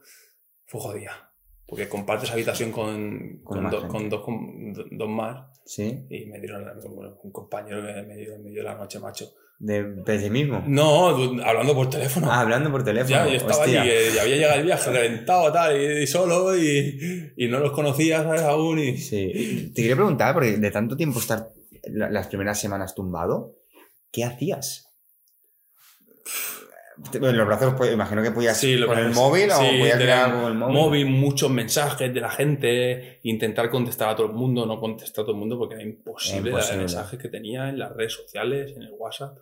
B: fue jodida. Porque compartes habitación con,
A: Con
B: con, do- con dos, con do- dos más
A: Sí.
B: y me dieron un compañero que me dio, me dio la noche, macho.
A: De pesimismo.
B: No, hablando por teléfono.
A: Ah, hablando por teléfono.
B: ya, yo estaba
A: Hostia.
B: allí, eh, ya había llegado el viaje reventado tal, y, y solo y, y no los conocía, ¿sabes? Aún y...
A: Sí. Te quería preguntar, porque de tanto tiempo estar la- las primeras semanas tumbado, ¿qué hacías? Bueno, los brazos, pues, imagino que podías
B: Sí,
A: con el móvil o podías
B: tener
A: mirar con el móvil.
B: móvil, muchos mensajes de la gente, intentar contestar a todo el mundo, no contestar a todo el mundo porque era imposible,
A: imposible.
B: los mensajes que tenía en las redes sociales, en el WhatsApp.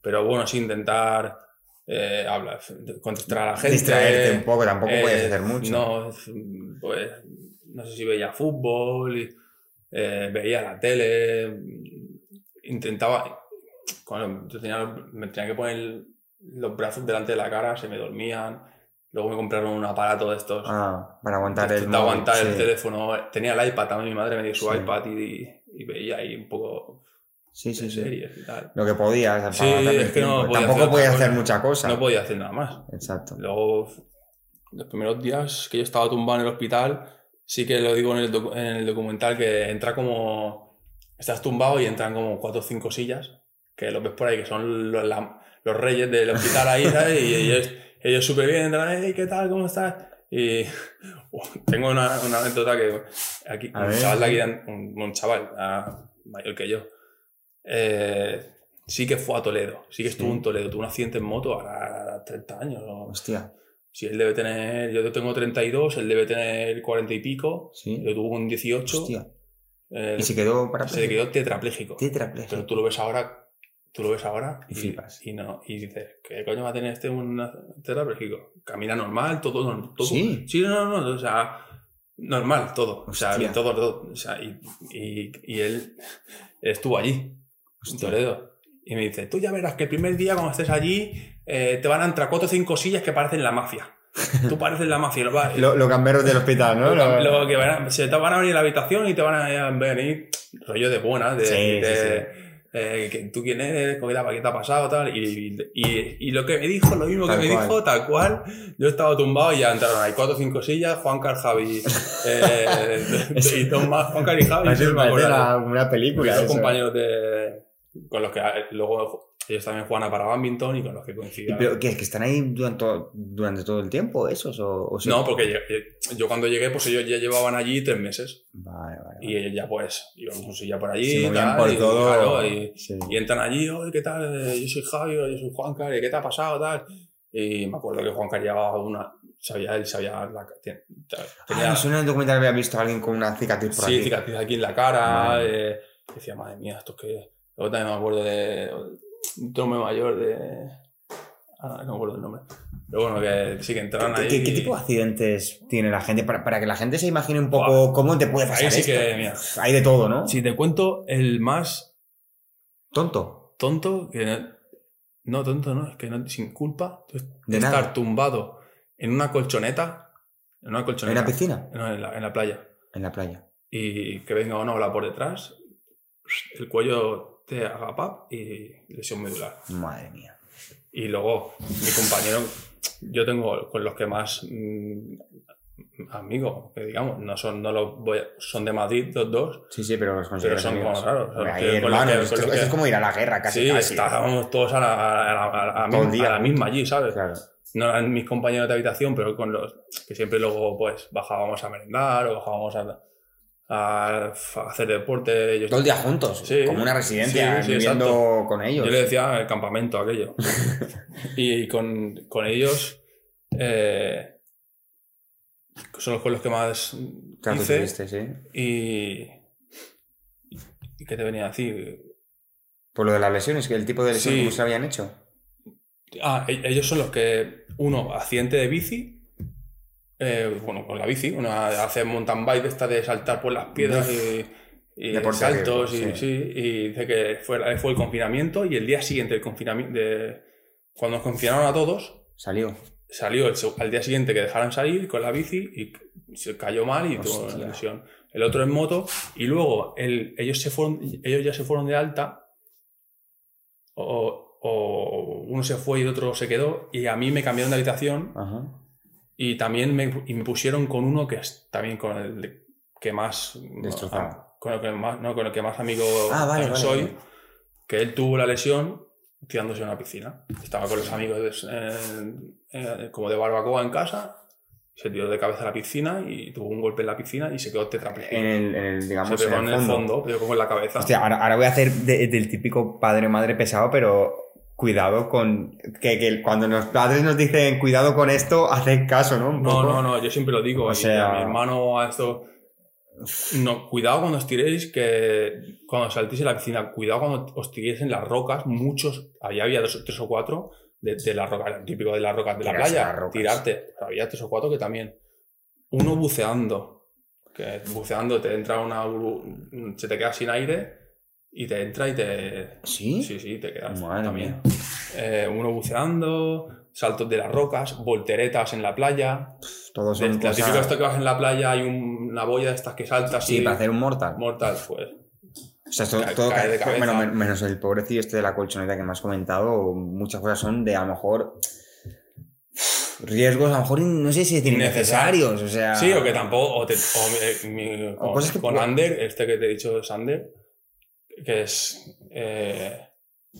B: Pero bueno, sí intentar eh, hablar, contestar a la gente.
A: Distraerte un poco, tampoco
B: eh,
A: podías hacer mucho.
B: No, pues no sé si veía fútbol, y, eh, veía la tele, intentaba. Cuando yo tenía, me tenía que poner los brazos delante de la cara, se me dormían. Luego me compraron un aparato de estos.
A: Ah, para aguantar el móvil.
B: aguantar el
A: sí.
B: teléfono. Tenía el iPad también, mi madre me dio su
A: Sí.
B: iPad y, y veía ahí un poco
A: Sí, sí,
B: de
A: sí.
B: series y tal.
A: Lo que podías.
B: Sí,
A: el
B: es que no podía
A: Tampoco
B: hacer
A: podías
B: otra
A: hacer
B: cosa.
A: mucha cosa.
B: No podía hacer nada más.
A: Exacto.
B: Luego, los primeros días que yo estaba tumbado en el hospital, sí que lo digo en el, docu- en el documental que entra como. Estás tumbado y entran como cuatro o cinco sillas, que los ves por ahí, que son la- los reyes del hospital ahí, ¿sabes? Y ellos, ellos súper bien entran, hey, ¿qué tal? ¿Cómo estás? Y tengo una, una anécdota que aquí, un
A: ver.
B: chaval de aquí, un, un chaval ah, mayor que yo, eh, sí que fue a Toledo, sí que estuvo
A: Sí.
B: en Toledo, tuvo un accidente en moto a 30 años. ¿no?
A: Hostia.
B: Si él debe tener, yo tengo 32, él debe tener 40 y pico,
A: Sí.
B: yo tuvo un 18,
A: Hostia.
B: eh,
A: Y se quedó para
B: se quedó tetrapléjico.
A: tetrapléjico.
B: Pero tú lo ves ahora, tú lo ves ahora
A: Y flipas.
B: Y no, y dices, ¿qué coño va a tener este un tetrapléjico? Camina normal, todo, todo.
A: Sí.
B: Sí, no, no, no, o sea, normal, todo. O sea, todo, todo. O sea, y, y, y él estuvo allí, en
A: Hostia.
B: Toledo. Y me dice, tú ya verás que el primer día cuando estés allí eh, te van a entrar cuatro o cinco sillas que parecen la mafia. Tú pareces la mafia. Lo, va-
A: Lo- Los camberos del hospital, ¿no?
B: lo-
A: Lo-
B: lo que van a- se te van a venir a la habitación y te van a venir rollo de buena, de,
A: Sí, sí,
B: de, eh, que tú quién eres, ¿Qué te- qué te ha pasado, tal. Y, y, y lo que me dijo, lo mismo
A: Tal
B: que me
A: cual.
B: dijo, tal cual. Yo estaba tumbado y ya entraron ahí cuatro o cinco sillas, Juan Car, Javi, eh, y dos más, Juan Car y Javi. Acuerdo.
A: una, película.
B: Dos
A: eso.
B: compañeros de, con los que eh, luego ellos también juegan para badminton y con los que
A: ¿Y
B: coincidían.
A: ¿Pero qué es que están ahí durante, todo- durante todo el tiempo esos? ¿O,
B: No, porque yo, yo cuando llegué, pues ellos ya llevaban allí tres meses.
A: Vale, vale.
B: Y ellos ya pues su silla por allí
A: Se
B: tal,
A: por
B: y,
A: todo.
B: claro, y,
A: Sí.
B: y entran allí, oye, ¿qué tal? Yo soy Javi, yo soy Juancar, ¿y qué te ha pasado? Tal. Y me acuerdo que Juancar llevaba una... Sabía, él sabía... La, ten-
A: Ah,
B: tenía
A: en el documental que había visto a alguien con una cicatriz por
B: sí,
A: aquí.
B: cicatriz aquí en la cara. Eh, decía, madre mía, esto es que... Luego también me acuerdo de un trome mayor de... Ah, no me acuerdo el nombre. Pero bueno, que sí que entraron
A: ¿Qué,
B: ahí...
A: qué- tipo de accidentes tiene la gente? Para, para que la gente se imagine un poco cómo te puede pasar
B: Ahí sí
A: esto.
B: que, mira.
A: Hay de todo, ¿no?
B: Si te cuento el más
A: Tonto.
B: tonto que no, no, tonto no es que no, sin culpa
A: De
B: estar
A: nada.
B: tumbado en una colchoneta en una
A: ¿En
B: colchoneta
A: la piscina?
B: no, en, la, en la playa
A: En la playa.
B: y que venga una ola por detrás el cuello te haga pap y lesión medular
A: Madre mía.
B: y luego mi compañero yo tengo con los que más mm, amigos que digamos no son no los voy a- son de Madrid los dos
A: Sí, sí, pero los
B: pero
A: consideras
B: son
A: amigos.
B: como raros con los que- con los
A: es como ir a la guerra casi.
B: sí
A: casi.
B: estábamos todos a la, a la- a la- a la
A: Todo el
B: misma-
A: día
B: a la
A: juntos.
B: misma allí sabes
A: Claro.
B: no eran mis compañeros de habitación, pero con los que siempre luego pues bajábamos a merendar o bajábamos a, a hacer deporte. Ellos,
A: Todo el día juntos.
B: Sí.
A: Como una residencia,
B: Sí, sí,
A: viviendo
B: exacto.
A: con ellos.
B: yo le decía el campamento aquello. y con, con ellos eh, son los con los que más
A: Claro,
B: hice.
A: tuviste, sí.
B: Y, y qué te venía a decir?
A: Por lo de las lesiones, que el tipo de lesiones cómo se habían hecho.
B: Ah, e- ellos son los que, uno, accidente de bici, eh, bueno, con la bici, uno hace mountain bike esta de saltar por las piedras y, y saltos, y,
A: sí.
B: sí, y dice que fue, fue el confinamiento y el día siguiente del confinamiento, de, cuando nos confinaron a todos,
A: Salió.
B: salió el al día siguiente que dejaran salir con la bici y se cayó mal y tuvo una lesión. El otro en moto y luego el- ellos, se fueron, ellos ya se fueron de alta o, o uno se fue y el otro se quedó y a mí me cambiaron de habitación
A: Ajá.
B: Y también me, y me pusieron con uno que es también con el de- que más
A: Destrozado.
B: con el que más no con el que más amigo
A: Ah, vale, vale,
B: soy
A: vale.
B: que él tuvo la lesión tirándose en una piscina estaba con los amigos eh, eh, como de barbacoa en casa se tiró de cabeza a la piscina y tuvo un golpe en la piscina y se quedó tetrapléjico
A: En el, en el, digamos,
B: se pegó
A: en el fondo.
B: pero como en la cabeza
A: Hostia, ahora, ahora voy a hacer de- del típico padre madre pesado, pero cuidado con. Que, que cuando los padres nos dicen cuidado con esto, haced caso, ¿no? Un
B: No,
A: poco.
B: no, no, yo siempre lo digo.
A: O sea-
B: a mi hermano a esto. No, cuidado cuando os tiréis, que cuando saltéis en la piscina, cuidado cuando os tiréis en las rocas, muchos, había, había dos, tres o cuatro de, de las rocas, típico de las rocas de la
A: Tirarse
B: playa, tirarte. Había tres o cuatro que también. Uno buceando, que buceando te entra una. se te queda sin aire y te entra y te.
A: ¿Sí?
B: Sí, sí, te quedas
A: Madre
B: también. Eh, uno buceando, saltos de las rocas, volteretas en la playa. La
A: cosas-
B: típica esto que vas en la playa, hay un- una boya de estas que saltas
A: Sí,
B: y
A: para hacer un mortal.
B: mortal, pues.
A: O sea, todo,
B: Cae-
A: todo
B: cae de cabeza.
A: bueno, men- menos el pobrecillo este de la colchoneta que me has comentado, muchas cosas son de a lo mejor riesgos, a lo mejor no sé si decir
B: Innecesarios.
A: o sea...
B: Sí, o que tampoco. O, te- o mi- mi- con,
A: cosas que
B: con Ander, este que te he dicho es Ander, que es. eh,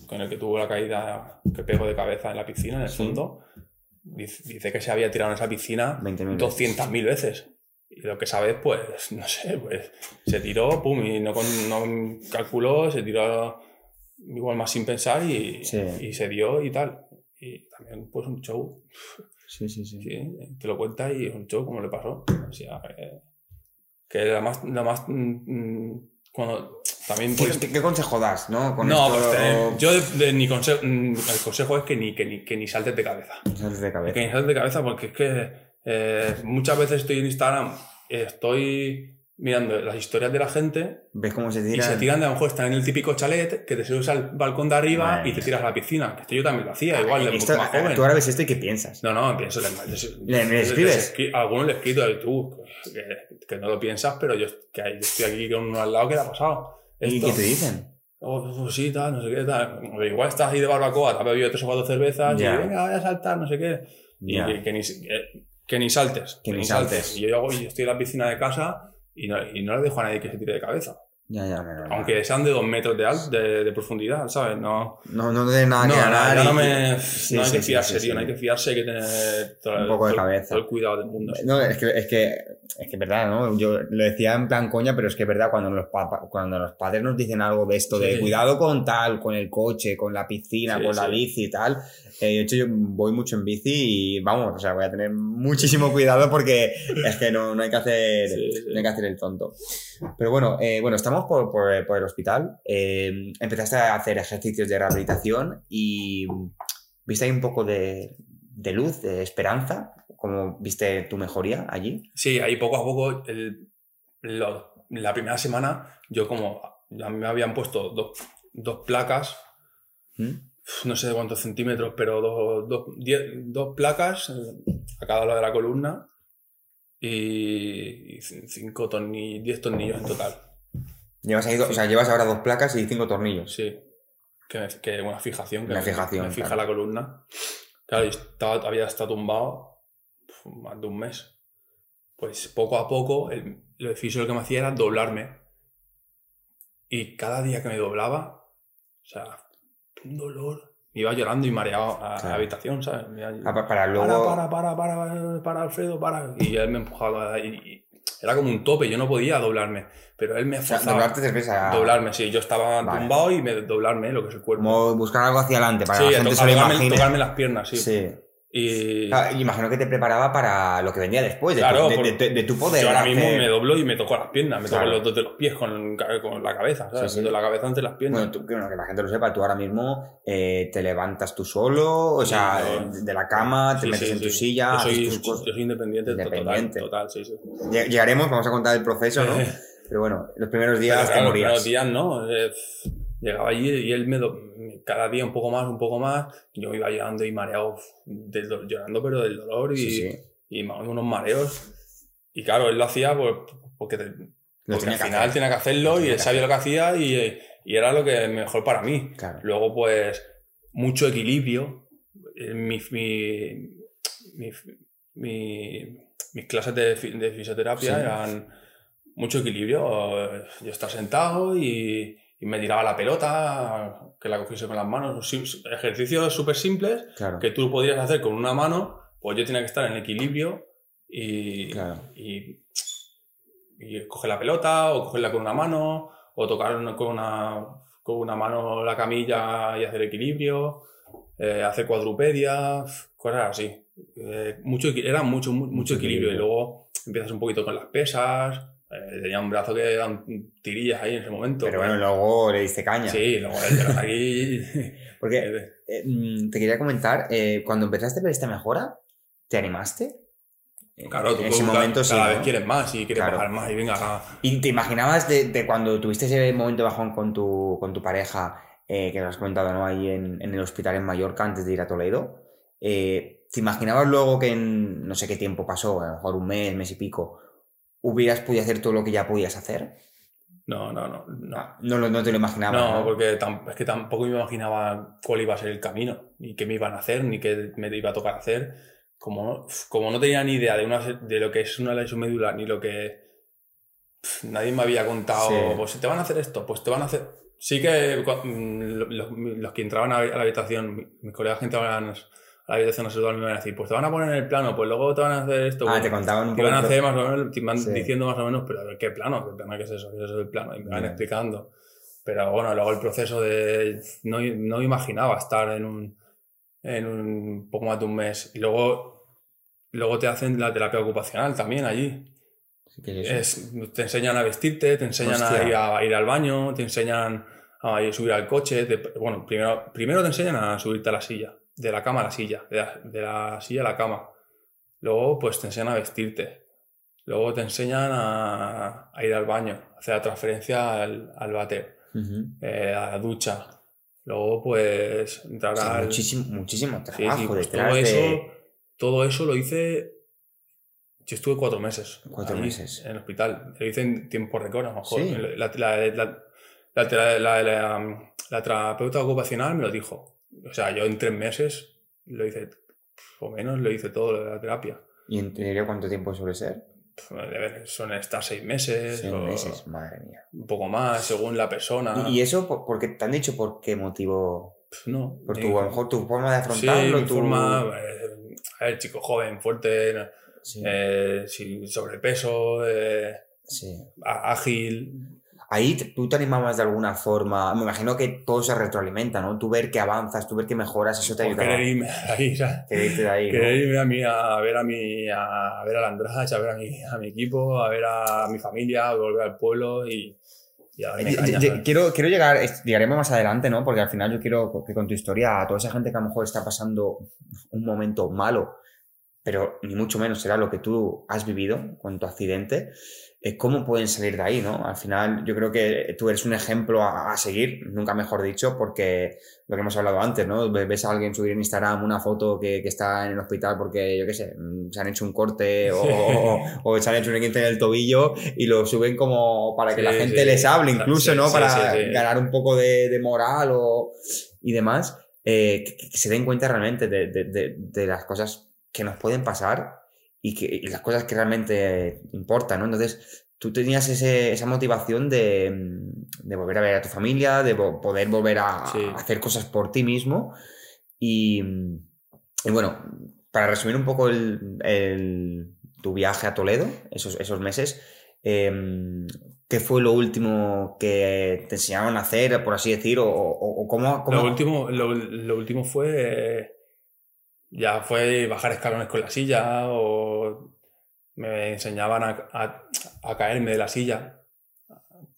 B: con el que tuvo la caída que pegó de cabeza en la piscina, en el fondo. Dice, dice que se había tirado en esa piscina
A: 20.000 veces.
B: 200.000 veces. Y lo que sabes, pues, no sé, pues se tiró, pum, y no, con- no calculó, se tiró igual más sin pensar y,
A: Sí.
B: y se dio y tal. y también pues un show.
A: Sí, sí, sí.
B: Sí, te lo cuenta y es un show como le pasó. O sea, eh, que la más, la más mm, cuando también
A: ¿Qué,
B: pues,
A: qué- qué consejo das, no? Con
B: no,
A: esto,
B: pues, eh, yo de, de- ni consejo, mm, el consejo es que ni, que ni, que ni saltes de cabeza.
A: Sales de cabeza.
B: Que ni saltes de cabeza porque es que eh, muchas veces estoy en Instagram, estoy mirando las historias de la gente
A: ¿Ves cómo se
B: y
A: tira?
B: se tiran de a lo mejor están en el típico chalet que te subes al balcón de arriba
A: Madre
B: y te tiras a la piscina. Que esto yo también lo hacía, igual, de
A: Esto-
B: más joven.
A: Tú ahora ves esto y ¿qué piensas?
B: No, no, pienso. Le, les-
A: ¿Le- le
B: les-
A: escribes?
B: les a algunos le he escrito y tú, que, que no lo piensas, pero yo, que yo estoy aquí con uno al lado que le ha pasado.
A: ¿Y
B: Esto.
A: qué te dicen?
B: Oh, pues sí, tal, no sé qué, tal. Igual estás ahí de barbacoa, te has bebido tres o cuatro cervezas
A: Ya.
B: y venga, voy a saltar, no sé qué. Y
A: Ya.
B: que, que ni, que, ni saltes.
A: Que ni saltes.
B: Y yo, y yo estoy en la piscina de casa y no, y no le dejo a nadie que se tire de cabeza.
A: Ya, ya, no, no, no.
B: Aunque sean de dos metros de, al- de, de profundidad, ¿sabes? No,
A: No, no tiene nada
B: no,
A: que ganar.
B: no,
A: y-
B: me,
A: Sí,
B: no hay
A: sí,
B: que fiarse,
A: sí,
B: tío, no hay que fiarse, hay que tener todo,
A: Un poco de
B: todo-
A: cabeza.
B: todo el cuidado del mundo.
A: No, es que, es que, es que es verdad, ¿no? Yo lo decía en plan coña, pero es que es verdad, cuando los, pa- cuando los padres nos dicen algo de esto, de cuidado con tal, con el coche, con la piscina, con la bici y tal. Eh, de hecho, yo voy mucho en bici y vamos, o sea, voy a tener muchísimo cuidado porque es que no, no hay que hacer,
B: Sí, sí.
A: no hay que hacer el tonto. Pero bueno, eh, bueno, estamos por, por- por el hospital. eh, empezaste a hacer ejercicios de rehabilitación y viste ahí un poco de, de luz, de esperanza. ¿Cómo viste tu mejoría allí?
B: Sí, ahí poco a poco, el- lo- la primera semana, yo como a mí me habían puesto dos, dos placas,
A: ¿Mm?
B: No sé cuántos centímetros, pero dos, dos, diez- dos placas eh, a cada lado de la columna y, y c- cinco tornillos, diez tornillos en total.
A: Llevas ahí, o sea, llevas ahora dos placas y cinco tornillos.
B: Sí, que, que una fijación. Que
A: Una fijación,
B: Me fija
A: claro.
B: la columna. Claro, y estaba, había estado tumbado más de un mes. Pues poco a poco, el, el que me hacía era doblarme. Y cada día que me doblaba, o sea, un dolor. Me iba llorando y mareado a, la habitación, ¿sabes? Me iba-
A: Ah, pa- Para luego.
B: para, para, para, para, para, Alfredo, para. Y él me empujaba. Y, y era como un tope, yo no podía doblarme. Pero él me
A: o sea,
B: forzaba.
A: doblarte te refieres a.
B: Doblarme, sí. Yo estaba
A: Vale.
B: tumbado y me doblarme lo que es el cuerpo.
A: Como buscar algo hacia adelante, para
B: sí,
A: que la
B: a
A: gente se lo
B: tocarme las piernas, sí.
A: Sí.
B: Y
A: Ah, imagino que te preparaba para lo que vendría después, de,
B: Claro,
A: tu, de, tu poder.
B: yo ahora mismo
A: hacer-
B: me doblo y me toco las piernas, me
A: Claro.
B: toco los dos de los pies con, con la cabeza, ¿sabes?
A: Sí, sí.
B: La cabeza entre las piernas.
A: Bueno, tú- que, bueno, que la gente lo sepa, tú ahora mismo eh, te levantas tú solo, o
B: Sí,
A: sea,
B: no.
A: de, la cama, te metes en tu silla,
B: Yo soy,
A: tus cosas.
B: yo soy independiente, to-
A: Independiente.
B: Total, total, sí, sí.
A: Lle- Llegaremos, vamos a contar el proceso, ¿no? Pero bueno, los primeros días
B: Pero
A: te
B: claro, los
A: morías.
B: primeros días no. eh, llegaba allí y él me do- cada día un poco más, un poco más. Yo iba llorando y mareado, del do- llorando, pero del dolor y,
A: Sí, sí.
B: y unos mareos. Y claro, él lo hacía por- porque, te- porque al final
A: hacer.
B: tenía que hacerlo
A: Tenía
B: y él
A: que
B: sabía lo que hacía y, y era lo que mejor para mí.
A: Claro.
B: Luego, pues, mucho equilibrio. Eh, Mi, mi, mi- mi- mis clases de, de fisioterapia
A: Sí.
B: eran mucho equilibrio. Yo estaba sentado y, y me tiraba la pelota, que la cogiese con las manos. Ejercicios súper simples
A: Claro.
B: que tú podrías hacer con una mano, pues yo tenía que estar en equilibrio y,
A: Claro.
B: y, y coger la pelota o cogerla con una mano o tocar con una, con una mano la camilla y hacer equilibrio, eh, hacer cuadrupedia, cosas así. Eh, mucho, era mucho, mu- mucho,
A: Mucho
B: equilibrio.
A: equilibrio.
B: Y luego empiezas un poquito con las pesas. Eh, tenía un brazo que eran tirillas ahí en ese momento.
A: Pero bueno, luego le diste caña.
B: Sí, luego los aquí.
A: Porque
B: eh,
A: eh, mm, te quería comentar, eh, cuando empezaste a ver esta mejora, ¿te animaste? Eh,
B: Claro, tú
A: en ese
B: cada-
A: momento sí.
B: cada
A: ¿no?
B: vez quieres más y quieres
A: Claro.
B: bajar más y venga, ah,
A: ¿Y te imaginabas de, de cuando tuviste ese momento bajón con tu, con tu pareja, eh, que lo has comentado, ¿no? Ahí en, en el hospital en Mallorca antes de ir a Toledo? ¿Te imaginabas luego que en no sé qué tiempo pasó, a lo mejor un mes, mes y pico, hubieras podido hacer todo lo que ya podías hacer?
B: no, no, no, no.
A: No, no, lo- no te lo imaginabas.
B: No,
A: ¿no?
B: porque es que tampoco me imaginaba cuál iba a ser el camino, ni qué me iban a hacer, ni qué me iba a tocar hacer. Como no, como no tenía ni idea de, una, de lo que es una lesión medular, ni lo que pf, nadie me había contado,
A: Sí.
B: pues te van a hacer esto, pues te van a hacer... Sí que mm, lo- los, los que entraban a la habitación, mi- mis colegas que entraban la habitación a saludar me iban a decir, pues te van a poner en el plano, pues luego te van a hacer esto.
A: Ah,
B: pues,
A: te contaban un
B: te
A: poco.
B: van a
A: el
B: hacer más o menos, te van
A: Sí.
B: diciendo más o menos, pero a ver, ¿qué plano? ¿Qué plano es eso? ¿Qué es del plano? Y me van
A: Ya.
B: explicando. Pero bueno, luego el proceso de... No, no imaginaba estar en un, en un poco más de un mes. Y luego, luego te hacen la terapia ocupacional también allí.
A: ¿Qué es
B: te enseñan a vestirte, te enseñan a ir, a ir al baño, te enseñan a ir- subir al coche. te- bueno, primero, primero te enseñan a subirte a la silla, de la cama a la silla, de la, de la silla a la cama. Luego, pues te enseñan a vestirte. Luego te enseñan a, a ir al baño, hacer la transferencia al, al váter,
A: Ujú.
B: eh, a la ducha. Luego, pues entrar
A: O sea,
B: al.
A: muchísimo, muchísimo
B: Sí,
A: trabajo
B: sí, pues
A: detrás
B: todo
A: de...
B: eso, todo eso lo hice. Yo estuve cuatro meses.
A: Cuatro meses.
B: En el hospital. Lo hice en tiempo récord, a lo mejor.
A: Sí.
B: La, la, la, la- la- la- la- la terapeuta ocupacional me lo dijo. O sea, yo en tres meses lo hice, o menos, lo hice todo lo de la terapia.
A: ¿Y en teoría cuánto tiempo suele ser?
B: Ver, Son estar seis meses,
A: Seis
B: o
A: meses, madre mía.
B: un poco más, según la persona.
A: ¿Y, eso por, porque te han dicho por qué motivo?
B: Pf, no.
A: Por tu, a lo mejor tu forma de
B: Sí,
A: afrontarlo,
B: mi
A: tu...
B: forma. eh, a ver, chico joven, fuerte,
A: Sí,
B: eh, sin sobrepeso, eh,
A: sí.
B: ágil.
A: Ahí tú te animabas de alguna forma. Me imagino que todo se retroalimenta, ¿no? Tú ver que avanzas, tú ver que mejoras, eso te ayuda.
B: querer irme de ahí.
A: Querer irte de ahí, ¿no?
B: Querer irme a, mí, a ver a mi, a ver al András, a ver a mi, a mi equipo, a ver a mi familia, a volver al pueblo y, y a caña.
A: Quiero, quiero llegar, llegaremos más adelante, ¿no? Porque al final yo quiero que con tu historia a toda esa gente que a lo mejor está pasando un momento malo, pero ni mucho menos será lo que tú has vivido con tu accidente, ¿cómo pueden salir de ahí, no? Al final yo creo que tú eres un ejemplo a, a seguir, nunca mejor dicho, porque lo que hemos hablado antes, ¿no? Ve- Ves a alguien subir en Instagram una foto que, que está en el hospital porque, yo qué sé, mm, se han hecho un corte o, o- o se han hecho un esguince en el tobillo y lo suben como para que
B: Sí,
A: la gente
B: sí.
A: les hable incluso,
B: Sí,
A: ¿no? para ganar un poco de, de moral o, y demás. eh, que, que se den cuenta realmente de- de- de las cosas que nos pueden pasar y, que, y las cosas que realmente importan, ¿no? Entonces, tú tenías ese- esa motivación de, mm, de volver a ver a tu familia, de vo- poder volver a,
B: Sí.
A: a hacer cosas por ti mismo y, mm, y bueno, para resumir un poco el, el- tu viaje a Toledo, esos, esos meses, em, ¿qué fue lo último que te enseñaron a hacer, por así decir? ¿O, o- o cómo, cómo-
B: Lo último, lo, lo último fue. Ya fue bajar escalones con la silla o me enseñaban a, a- a caerme de la silla.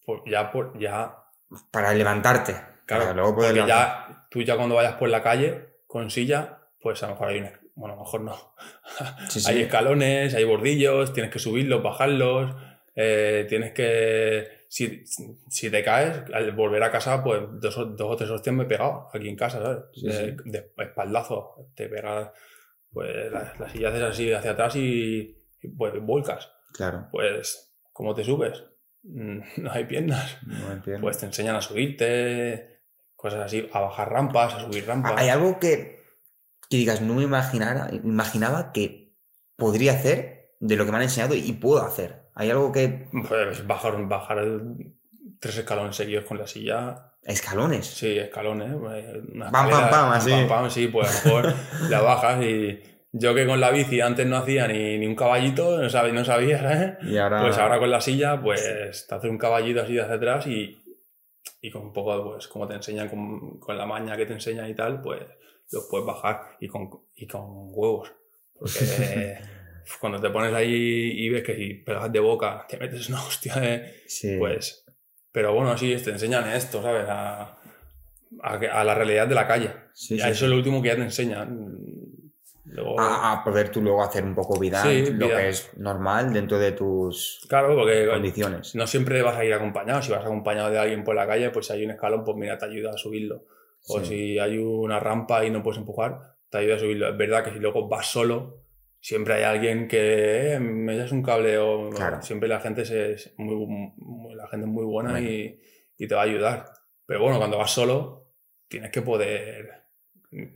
B: Por- ya, por, ya
A: para levantarte?
B: Claro,
A: para luego poder
B: porque
A: levantar-
B: ya tú ya cuando vayas por la calle con silla, pues a lo mejor hay un, bueno, a lo mejor no.
A: Sí, sí.
B: Hay escalones, hay bordillos, tienes que subirlos, bajarlos, eh, tienes que si, si te caes, al volver a casa, pues dos, o- dos o tres hostias me he pegado aquí en casa, ¿sabes?
A: Sí,
B: de,
A: sí.
B: de espaldazo, te pegas, pues la, la silla haces así hacia atrás y, y, pues vuelcas.
A: Claro,
B: Pues, ¿cómo te subes? Mm, No hay piernas.
A: no entiendo.
B: Pues te enseñan a subirte, cosas así, a bajar rampas, a subir rampas.
A: Hay algo que, que digas, no me imaginara, imaginaba que podría hacer de lo que me han enseñado y puedo hacer. Hay algo que...
B: Pues bajar, bajar tres escalones seguidos con la silla.
A: Escalones.
B: Sí, escalones. eh, una
A: Pam, pam, pam, así.
B: Pam, pam, sí, pues a lo mejor la bajas y yo que con la bici antes no hacía ni, ni un caballito, no sabía, no sabía, ¿sabes?
A: Y ahora...
B: Pues ahora con la silla, pues te hace un caballito así de hacia atrás y, y con un poco, pues como te enseñan con, con la maña que te enseñan y tal, pues los puedes bajar y con, y con huevos. Porque eh, cuando te pones ahí y ves que si pegas de boca te metes una hostia, eh,
A: Sí.
B: pues... Pero bueno, sí, te enseñan esto, ¿sabes? A, a, a la realidad de la calle.
A: Sí,
B: y
A: sí,
B: eso es lo último que ya te enseñan. Luego,
A: A, a poder tú luego hacer un poco vida, lo que es normal dentro de tus
B: claro, porque
A: condiciones.
B: No siempre vas a ir acompañado. Si vas acompañado de alguien por la calle, pues si hay un escalón, pues mira, te ayuda a subirlo. O si hay una rampa y no puedes empujar, te ayuda a subirlo. Es verdad que si luego vas solo, siempre hay alguien que eh, me echas un cable o
A: Claro.
B: siempre la gente es muy, muy- la gente es muy buena
A: Bueno.
B: y, y te va a ayudar. Pero bueno, cuando vas solo, tienes que poder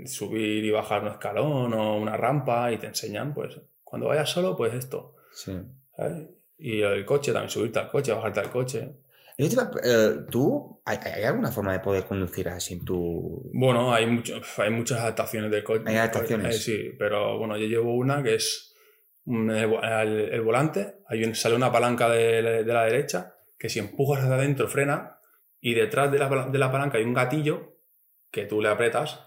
B: subir y bajar un escalón o una rampa y te enseñan, pues cuando vayas solo, pues esto.
A: Sí.
B: ¿sabes? Y el coche, también subirte al coche, bajarte al coche.
A: Yo te iba a- eh, ¿Tú, hay, hay alguna forma de poder conducir así en tu...
B: Bueno, hay, mucho, hay muchas adaptaciones del coche.
A: Hay adaptaciones.
B: Eh, sí, pero bueno, yo llevo una que es un- el, el- el volante, hay un- sale una palanca de, la- de la derecha que si empujas hacia adentro frena y detrás de la, de la palanca hay un gatillo que tú le apretas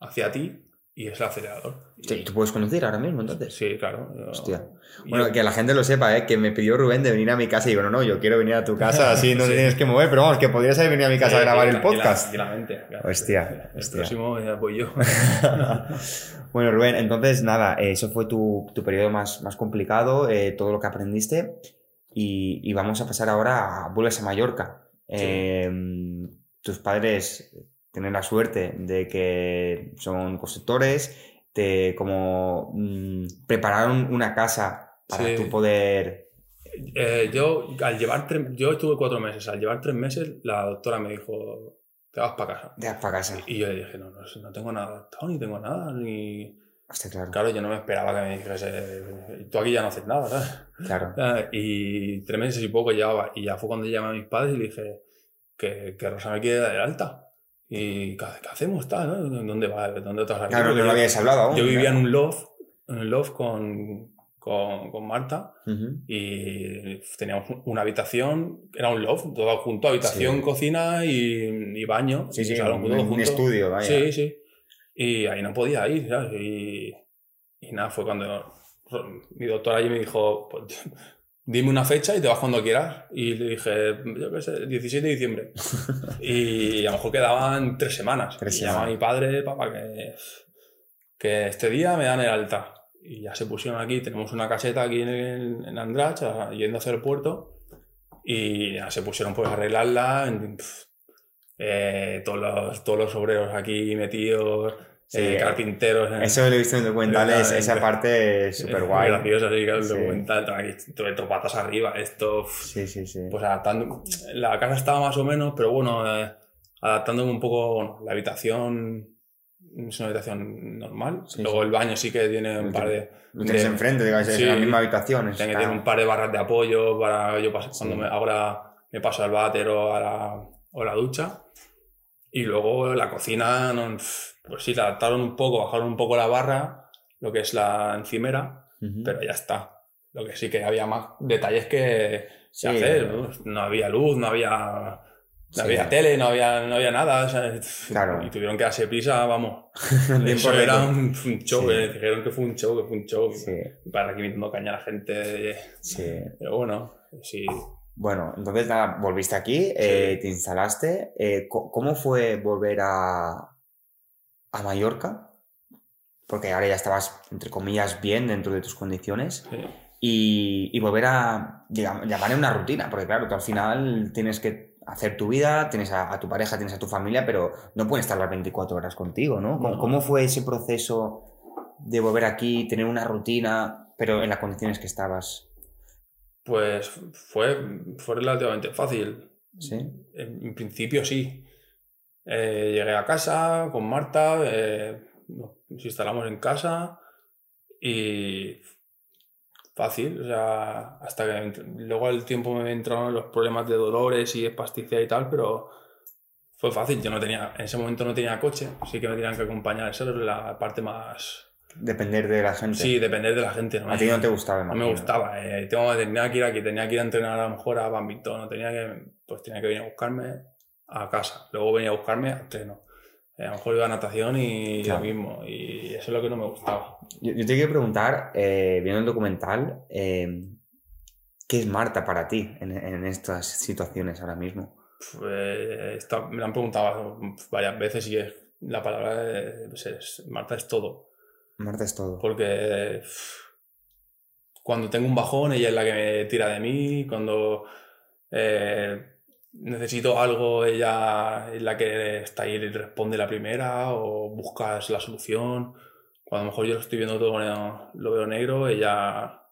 B: hacia ti y es el acelerador.
A: Sí, ¿Tú puedes conducir ahora mismo entonces?
B: Sí, claro. yo-
A: Hostia. Bueno,
B: yo-
A: que la gente lo sepa, ¿eh? que me pidió Rubén de venir a mi casa y digo, no, no, yo quiero venir a tu casa, así no te tienes que mover, pero vamos, que podrías haber venido a mi casa a grabar el podcast.
B: Tranquilamente. claro.
A: Hostia,
B: El
A: hostia.
B: próximo ya voy yo.
A: bueno, Rubén, entonces nada, eh, eso fue tu, tu periodo más, más complicado, eh, todo lo que aprendiste y, y vamos a pasar ahora a vuelves a Mallorca. Eh, tus padres tienen la suerte de que son constructores, te como mm, prepararon una casa para
B: Sí.
A: tu poder...
B: Eh, yo, al llevar tres, yo estuve cuatro meses. Al llevar tres meses, la doctora me dijo, te vas para casa.
A: de para casa.
B: Y yo le dije, no, no, no tengo nada ni tengo nada, ni...
A: Hostia, claro,
B: Claro, yo no me esperaba que me dijese, tú aquí ya no haces nada, ¿sabes?
A: claro.
B: Ah, Y tres meses y poco llevaba. Y ya fue cuando llamé a mis padres y le dije que, que Rosa me quiere dar el alta. ¿Y qué, qué hacemos? Tal, ¿no? ¿Dónde, va, ¿Dónde te vas a?
A: Claro, no lo habíais hablado aún.
B: Yo vivía en un loft, en el loft con, con, con Marta y teníamos una habitación, era un loft, todo junto, habitación,
A: Sí.
B: cocina y, y baño.
A: Sí, sí,
B: salón,
A: un,
B: todo
A: un
B: junto.
A: estudio, vaya.
B: Sí, sí. Y ahí no podía ir, ¿sabes? Y, y nada, fue cuando mi doctora allí me dijo, pues, dime una fecha y te vas cuando quieras. Y le dije, yo qué sé, 17 de diciembre. y a lo mejor quedaban tres semanas.
A: Tres
B: y llamaba a mi padre, papá, que, que este día me dan el alta. Y ya se pusieron aquí, tenemos una caseta aquí en, el- en Andratx, a- yendo hacia el puerto. Y ya se pusieron pues a arreglarla. en- pf, eh, todos, los, todos los obreros aquí metidos,
A: Sí,
B: eh,
A: eh,
B: carpinteros. en-
A: Eso lo he visto en documentales,
B: Exactamente.
A: esa parte es súper guay.
B: Es gracioso, sí, claro, el
A: Sí.
B: documental, todo esto patas arriba, esto,
A: Sí, sí, sí.
B: pues adaptando, la casa estaba más o menos, pero bueno, eh, adaptándome un poco, bueno, la habitación es una habitación normal,
A: Sí,
B: luego el baño sí que tiene un par de,
A: Lo tienes
B: de-
A: enfrente, digamos, es en la misma habitación.
B: tiene que tener un par de barras de apoyo para yo cuando me, ahora me paso al váter o a la, o la ducha. Y luego la cocina, no, pues sí, la adaptaron un poco, bajaron un poco la barra, lo que es la encimera, pero ya está. Lo que sí que había más detalles que,
A: Sí,
B: que hacer. ¿no? No había luz, no había, no
A: Sí.
B: había tele, no había, no había nada. o sea,
A: Claro.
B: Y tuvieron que darse prisa, vamos. Eso era un, un show,
A: Sí.
B: eh, dijeron que fue un show, que fue un show.
A: Sí,
B: Para aquí metiendo caña a la gente.
A: sí.
B: Pero bueno, sí.
A: Bueno, entonces nada, volviste aquí, eh, te instalaste. eh, ¿Cómo fue volver a, a Mallorca? Porque ahora ya estabas, entre comillas, bien dentro de tus condiciones.
B: sí.
A: y, y volver a digamos, llamarle una rutina, porque claro, tú al final tienes que hacer tu vida, tienes a, a tu pareja, tienes a tu familia, pero no pueden estar las 24 horas contigo, ¿no? ¿Cómo, fue ese proceso de volver aquí, tener una rutina, pero en las condiciones que estabas?
B: Pues fue, fue relativamente fácil.
A: ¿Sí?
B: En, en principio sí. Eh, llegué a casa con Marta, eh, nos instalamos en casa y fácil, o sea, hasta que luego al tiempo me entraron los problemas de dolores y espasticidad y tal, pero fue fácil. Yo no tenía, en ese momento no tenía coche, sí que me tenían que acompañar, esa era la parte más...
A: Depender de la gente.
B: Sí, depender de la gente. ¿no?
A: A ti no te gustaba,
B: No me gustaba. eh, tengo, tenía que ir aquí, tenía que ir a entrenar a lo mejor a Bambito, no tenía que, pues tenía que venir a buscarme a casa. Luego venía a buscarme a entreno. Eh, a lo mejor iba a natación y
A: Claro.
B: lo mismo. Y eso es lo que no me gustaba.
A: Yo, yo te quiero preguntar, eh, viendo el documental, eh, ¿qué es Marta para ti en, en estas situaciones ahora mismo?
B: Pues, esta- me lo han preguntado varias veces y es, la palabra pues es, Marta es todo.
A: Marta es todo.
B: Porque pff, cuando tengo un bajón, ella es la que me tira de mí. Cuando eh, necesito algo, ella es la que está ahí y responde la primera o buscas la solución. Cuando a lo mejor yo lo estoy viendo todo lo veo negro, ella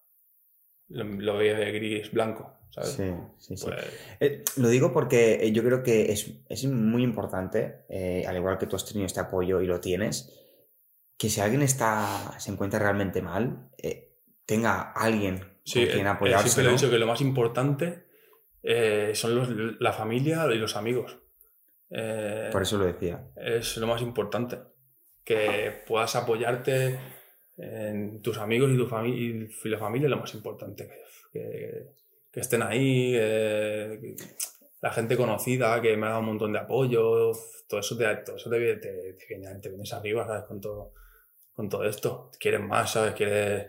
B: lo, lo ve gris blanco. ¿sabes?
A: Sí, sí, sí.
B: Pues,
A: Eh, lo digo porque eh, yo creo que es, es muy importante, eh, al igual que tú has tenido este apoyo y lo tienes, que si alguien está, se encuentra realmente mal, eh, tenga alguien
B: sí,
A: con quien apoyarse.
B: siempre le he
A: ¿no?
B: dicho que lo más importante eh, son los- la familia y los amigos. Eh,
A: Por eso lo decía.
B: es lo más importante. Que puedas apoyarte en tus amigos y tu familia y la familia es lo más importante. Que, que estén ahí, eh, la gente conocida que me ha dado un montón de apoyo, todo eso te, todo eso te, te, te viene- te vienes arriba, ¿sabes? Con todo. con todo esto. Quieren más, ¿sabes? Quieren...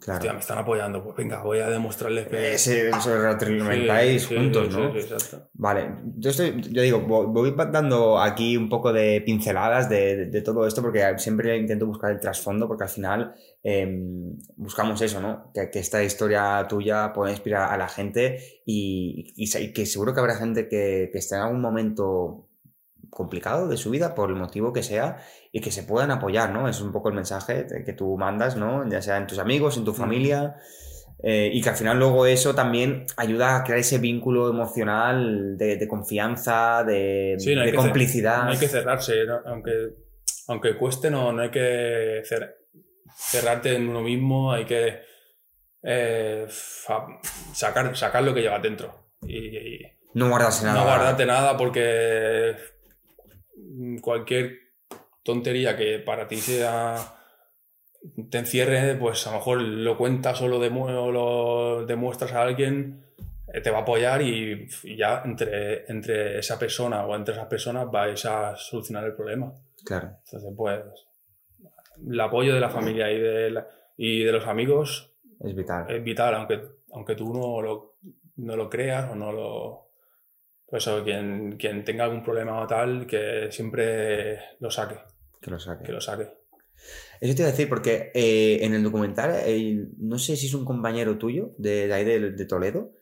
A: Claro.
B: Hostia, me están apoyando. Pues venga, voy a demostrarles que...
A: Ese, eso lo retroalimentáis
B: Sí, sí,
A: juntos,
B: sí,
A: ¿no?
B: sí, exacto.
A: Vale, yo, estoy, yo digo, vo- voy dando aquí un poco de pinceladas de, de- de todo esto porque siempre intento buscar el trasfondo porque al final em, buscamos eso, ¿no? Que, que esta historia tuya pueda inspirar a la gente y, y se- y que seguro que habrá gente que, que esté en algún momento complicado de su vida por el motivo que sea y que se puedan apoyar, ¿no? Es un poco el mensaje que tú mandas, ¿no? Ya sea en tus amigos, en tu familia. Eh, y que al final luego eso también ayuda a crear ese vínculo emocional de, de confianza, de,
B: Sí, no
A: complicidad.
B: No hay que cerrarse, ¿no? aunque, aunque cueste, no, no hay que cer- cerrarte en uno mismo, hay que eh, fa- sacar, sacar lo que llevas dentro. Y, y
A: No guardarse nada.
B: no guardarte nada porque cualquier tontería que para ti sea te encierre, pues a lo mejor lo cuentas o lo, demu- o lo demuestras a alguien, eh, te va a apoyar y, y ya entre, entre esa persona o entre esas personas vais a solucionar el problema.
A: Claro,
B: Entonces, pues, el apoyo de la familia y de, la- y de los amigos
A: es vital.
B: es vital, aunque, aunque tú no lo, no lo creas o no lo... Pues eso, quien, quien tenga algún problema o tal, que siempre lo saque,
A: que lo saque.
B: que lo saque.
A: Eso te iba a decir porque eh, en el documental, eh, no sé si es un compañero tuyo de, de ahí de, de Toledo,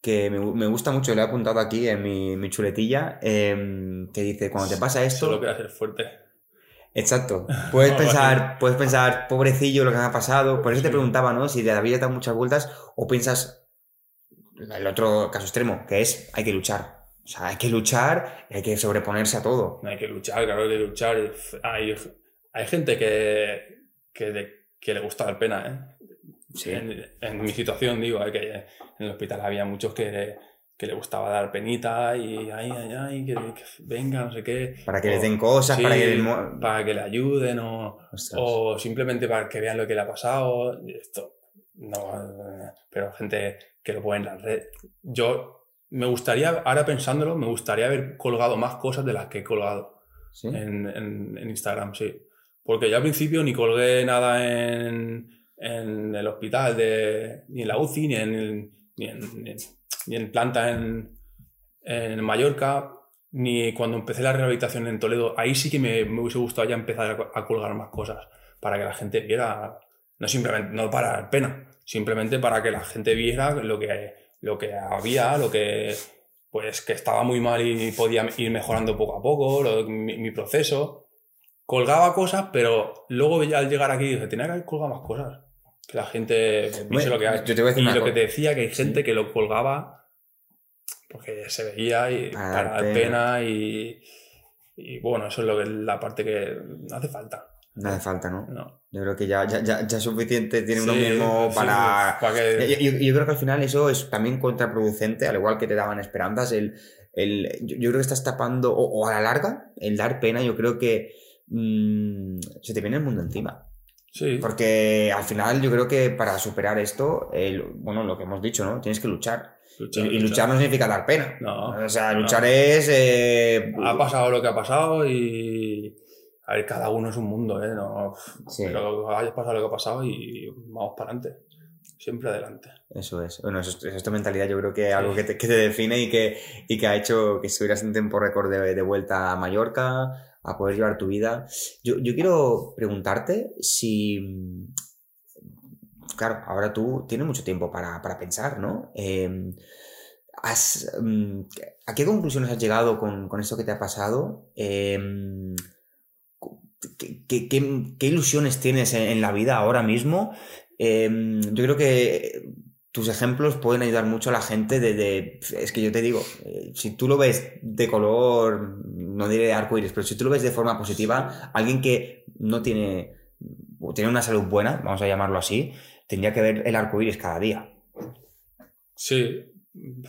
A: que me, me gusta mucho, le he apuntado aquí en mi, mi chuletilla, em, que dice, cuando te pasa esto...
B: Solo queda ser fuerte.
A: Exacto. Puedes pensar, puedes pensar, pobrecillo, lo que me ha pasado. Por eso te preguntaba, ¿no? Si de la vida te muchas vueltas o piensas el otro caso extremo, que es hay que luchar. O sea, hay que luchar hay que sobreponerse a todo.
B: Hay que luchar, claro, hay que luchar. Hay, hay gente que, que, le- que le gusta dar pena, ¿eh?
A: Sí.
B: En, en mi situación, digo, ¿eh? que en el hospital había muchos que, que le gustaba dar penita y ay, ay, ay, que, que venga, no sé qué.
A: Para que
B: O-
A: les den cosas,
B: sí,
A: para que mo-
B: para que le ayuden o, o simplemente para que vean lo que le ha pasado. Esto, no, eh, pero gente que lo pone en la red. Yo me gustaría, ahora pensándolo, me gustaría haber colgado más cosas de las que he colgado
A: ¿Sí?
B: en, en- en Instagram, sí. Porque yo al principio ni colgué nada en, en el hospital, de, ni en la UCI, ni en, ni en, ni en- ni en planta en, en Mallorca, ni cuando empecé la rehabilitación en Toledo. Ahí sí que me, me hubiese gustado ya empezar a, a colgar más cosas para que la gente viera, no simplemente, no para pena, simplemente para que la gente viera lo que, lo que había, lo que, pues que estaba muy mal y podía ir mejorando poco a poco, lo- mi, mi proceso. Colgaba cosas, pero luego ya al llegar aquí dije, tenía que haber colgado más cosas. Que la gente pues,
A: Bueno,
B: lo que hay.
A: yo te voy a decir
B: y lo que te decía, que hay
A: Sí.
B: gente que lo colgaba porque se veía y
A: Para
B: para,
A: pena.
B: pena, y, y bueno, eso es lo que la parte que no hace falta.
A: No hace falta, ¿no?
B: No.
A: Yo creo que ya, ya, ya, ya suficiente tiene uno
B: Sí,
A: mismo
B: sí,
A: para...
B: para que-
A: Yo, yo- yo creo que al final eso es también contraproducente, al igual que te daban esperanzas. El, el, yo, yo creo que estás tapando, o, o a la larga, el dar pena, yo creo que mm, se te viene el mundo encima.
B: sí,
A: Porque al final yo creo que para superar esto, el- bueno, lo que hemos dicho, ¿no? Tienes que luchar.
B: luchar,
A: y, luchar no significa dar pena.
B: No,
A: O sea,
B: no.
A: luchar es... eh,
B: ha pasado lo que ha pasado y a ver, cada uno es un mundo, ¿eh? No,
A: Sí.
B: pero haya pasado lo que ha pasado y vamos para adelante. Siempre adelante.
A: Eso es. Bueno, eso, es- eso es tu mentalidad. Yo creo que es algo que te, que te define y que, y que ha hecho que estuvieras en tiempo récord de, de vuelta a Mallorca, a poder llevar tu vida. Yo, yo quiero preguntarte si. Claro, ahora tú tienes mucho tiempo para, para pensar, ¿no? Eh, has, mm, ¿A qué conclusiones has llegado con, con esto que te ha pasado? Eh, ¿qué, ilusiones tienes en, la vida ahora mismo? Eh, yo creo que tus ejemplos pueden ayudar mucho a la gente de, es que yo te digo, eh, si tú lo ves de color, no diré de arco iris, pero si tú lo ves de forma positiva, alguien que no tiene, tiene una salud buena, vamos a llamarlo así, tendría que ver el arco iris cada día.
B: Sí,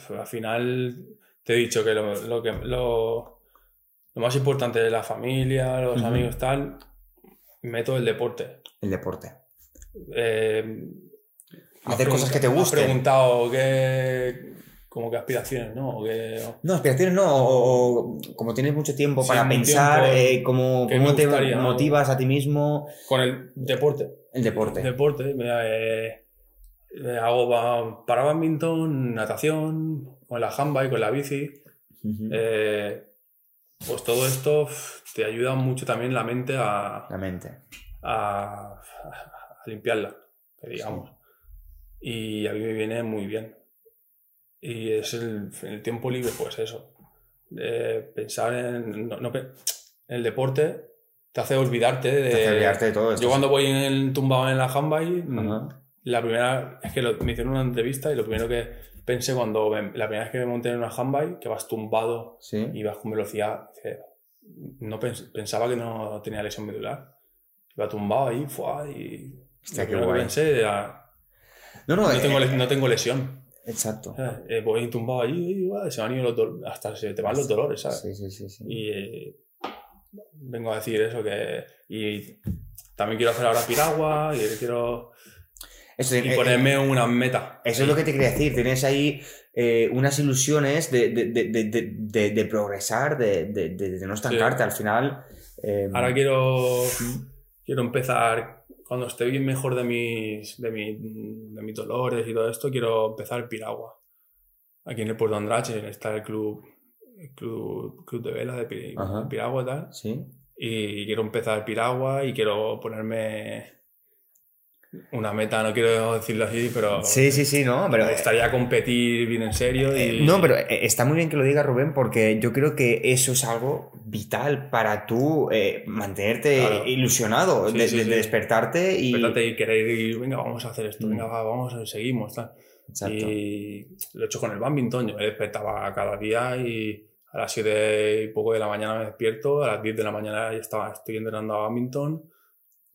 B: al final te he dicho que lo que lo, lo más importante es la familia, los
A: Ujú.
B: amigos, tal. Meto el deporte.
A: El deporte.
B: Eh,
A: Hacer cosas que te
B: me has
A: gusten.
B: preguntado qué, como que aspiraciones, ¿no? O que-
A: No, aspiraciones no, o, o como tienes mucho tiempo
B: Sí,
A: para pensar,
B: tiempo
A: eh, cómo,
B: que
A: cómo te
B: gustaría, ¿no?
A: motivas a ti mismo
B: Con el deporte.
A: el deporte.
B: Deporte, mira, eh, hago para badminton, natación, con la handbike, con la bici. Eh, pues todo esto te ayuda mucho también la mente a,
A: La mente.
B: a, a limpiarla, digamos. Y a mí me viene muy bien. Y es el, el tiempo libre, pues eso. Eh, pensar en, no- no el deporte te hace olvidarte de...
A: Te hace olvidarte de todo esto.
B: Yo cuando voy en el, tumbado en la
A: Ajá.
B: la primera es que lo- me hicieron una entrevista y lo primero que pensé cuando me- la primera vez que me monté en una handbike, que vas tumbado
A: Sí.
B: y vas con velocidad, no pens- pensaba que no tenía lesión medular. Iba tumbado ahí, ¡fua! y
A: Hostia, qué guay.
B: pensé era,
A: No, no,
B: no
A: eh,
B: tengo, no tengo lesión.
A: exacto.
B: ¿sabes? Eh, voy tumbado allí y va, se ido los hasta se te van los dolores, ¿sabes?
A: Sí, sí, sí. sí.
B: Y eh, vengo a decir eso, que... Y también quiero hacer ahora piragua y quiero...
A: Eso,
B: Y
A: eh,
B: ponerme una meta.
A: Eso es lo que te quería decir. Tienes ahí eh, unas ilusiones de, de, de, de, progresar, de, no estancarte. Al final. eh,
B: Ahora quiero, quiero empezar, cuando esté bien mejor de mis, de, mi- de mis dolores y todo esto, quiero empezar piragua. Aquí en el Puerto Andrache está el club, el club, club de vela de piragua y tal.
A: Sí.
B: Y quiero empezar piragua y quiero ponerme una meta, no quiero decirlo así, pero
A: Sí, sí, sí, no, pero.
B: me gustaría competir bien en serio.
A: Eh,
B: Y,
A: No, pero eh, está muy bien que lo diga Rubén porque yo creo que eso es algo vital para tú eh, mantenerte
B: Claro.
A: ilusionado,
B: Sí,
A: de,
B: sí,
A: de-
B: sí.
A: de despertarte y...
B: Despertarte y querer ir, venga, vamos a hacer esto,
A: Mm.
B: venga, va, vamos, seguimos, tal.
A: Exacto.
B: Y lo he hecho con el badminton. Yo me despertaba cada día y a las 7 y poco de la mañana me despierto. A las 10 de la mañana ya estaba, estoy entrenando a badminton.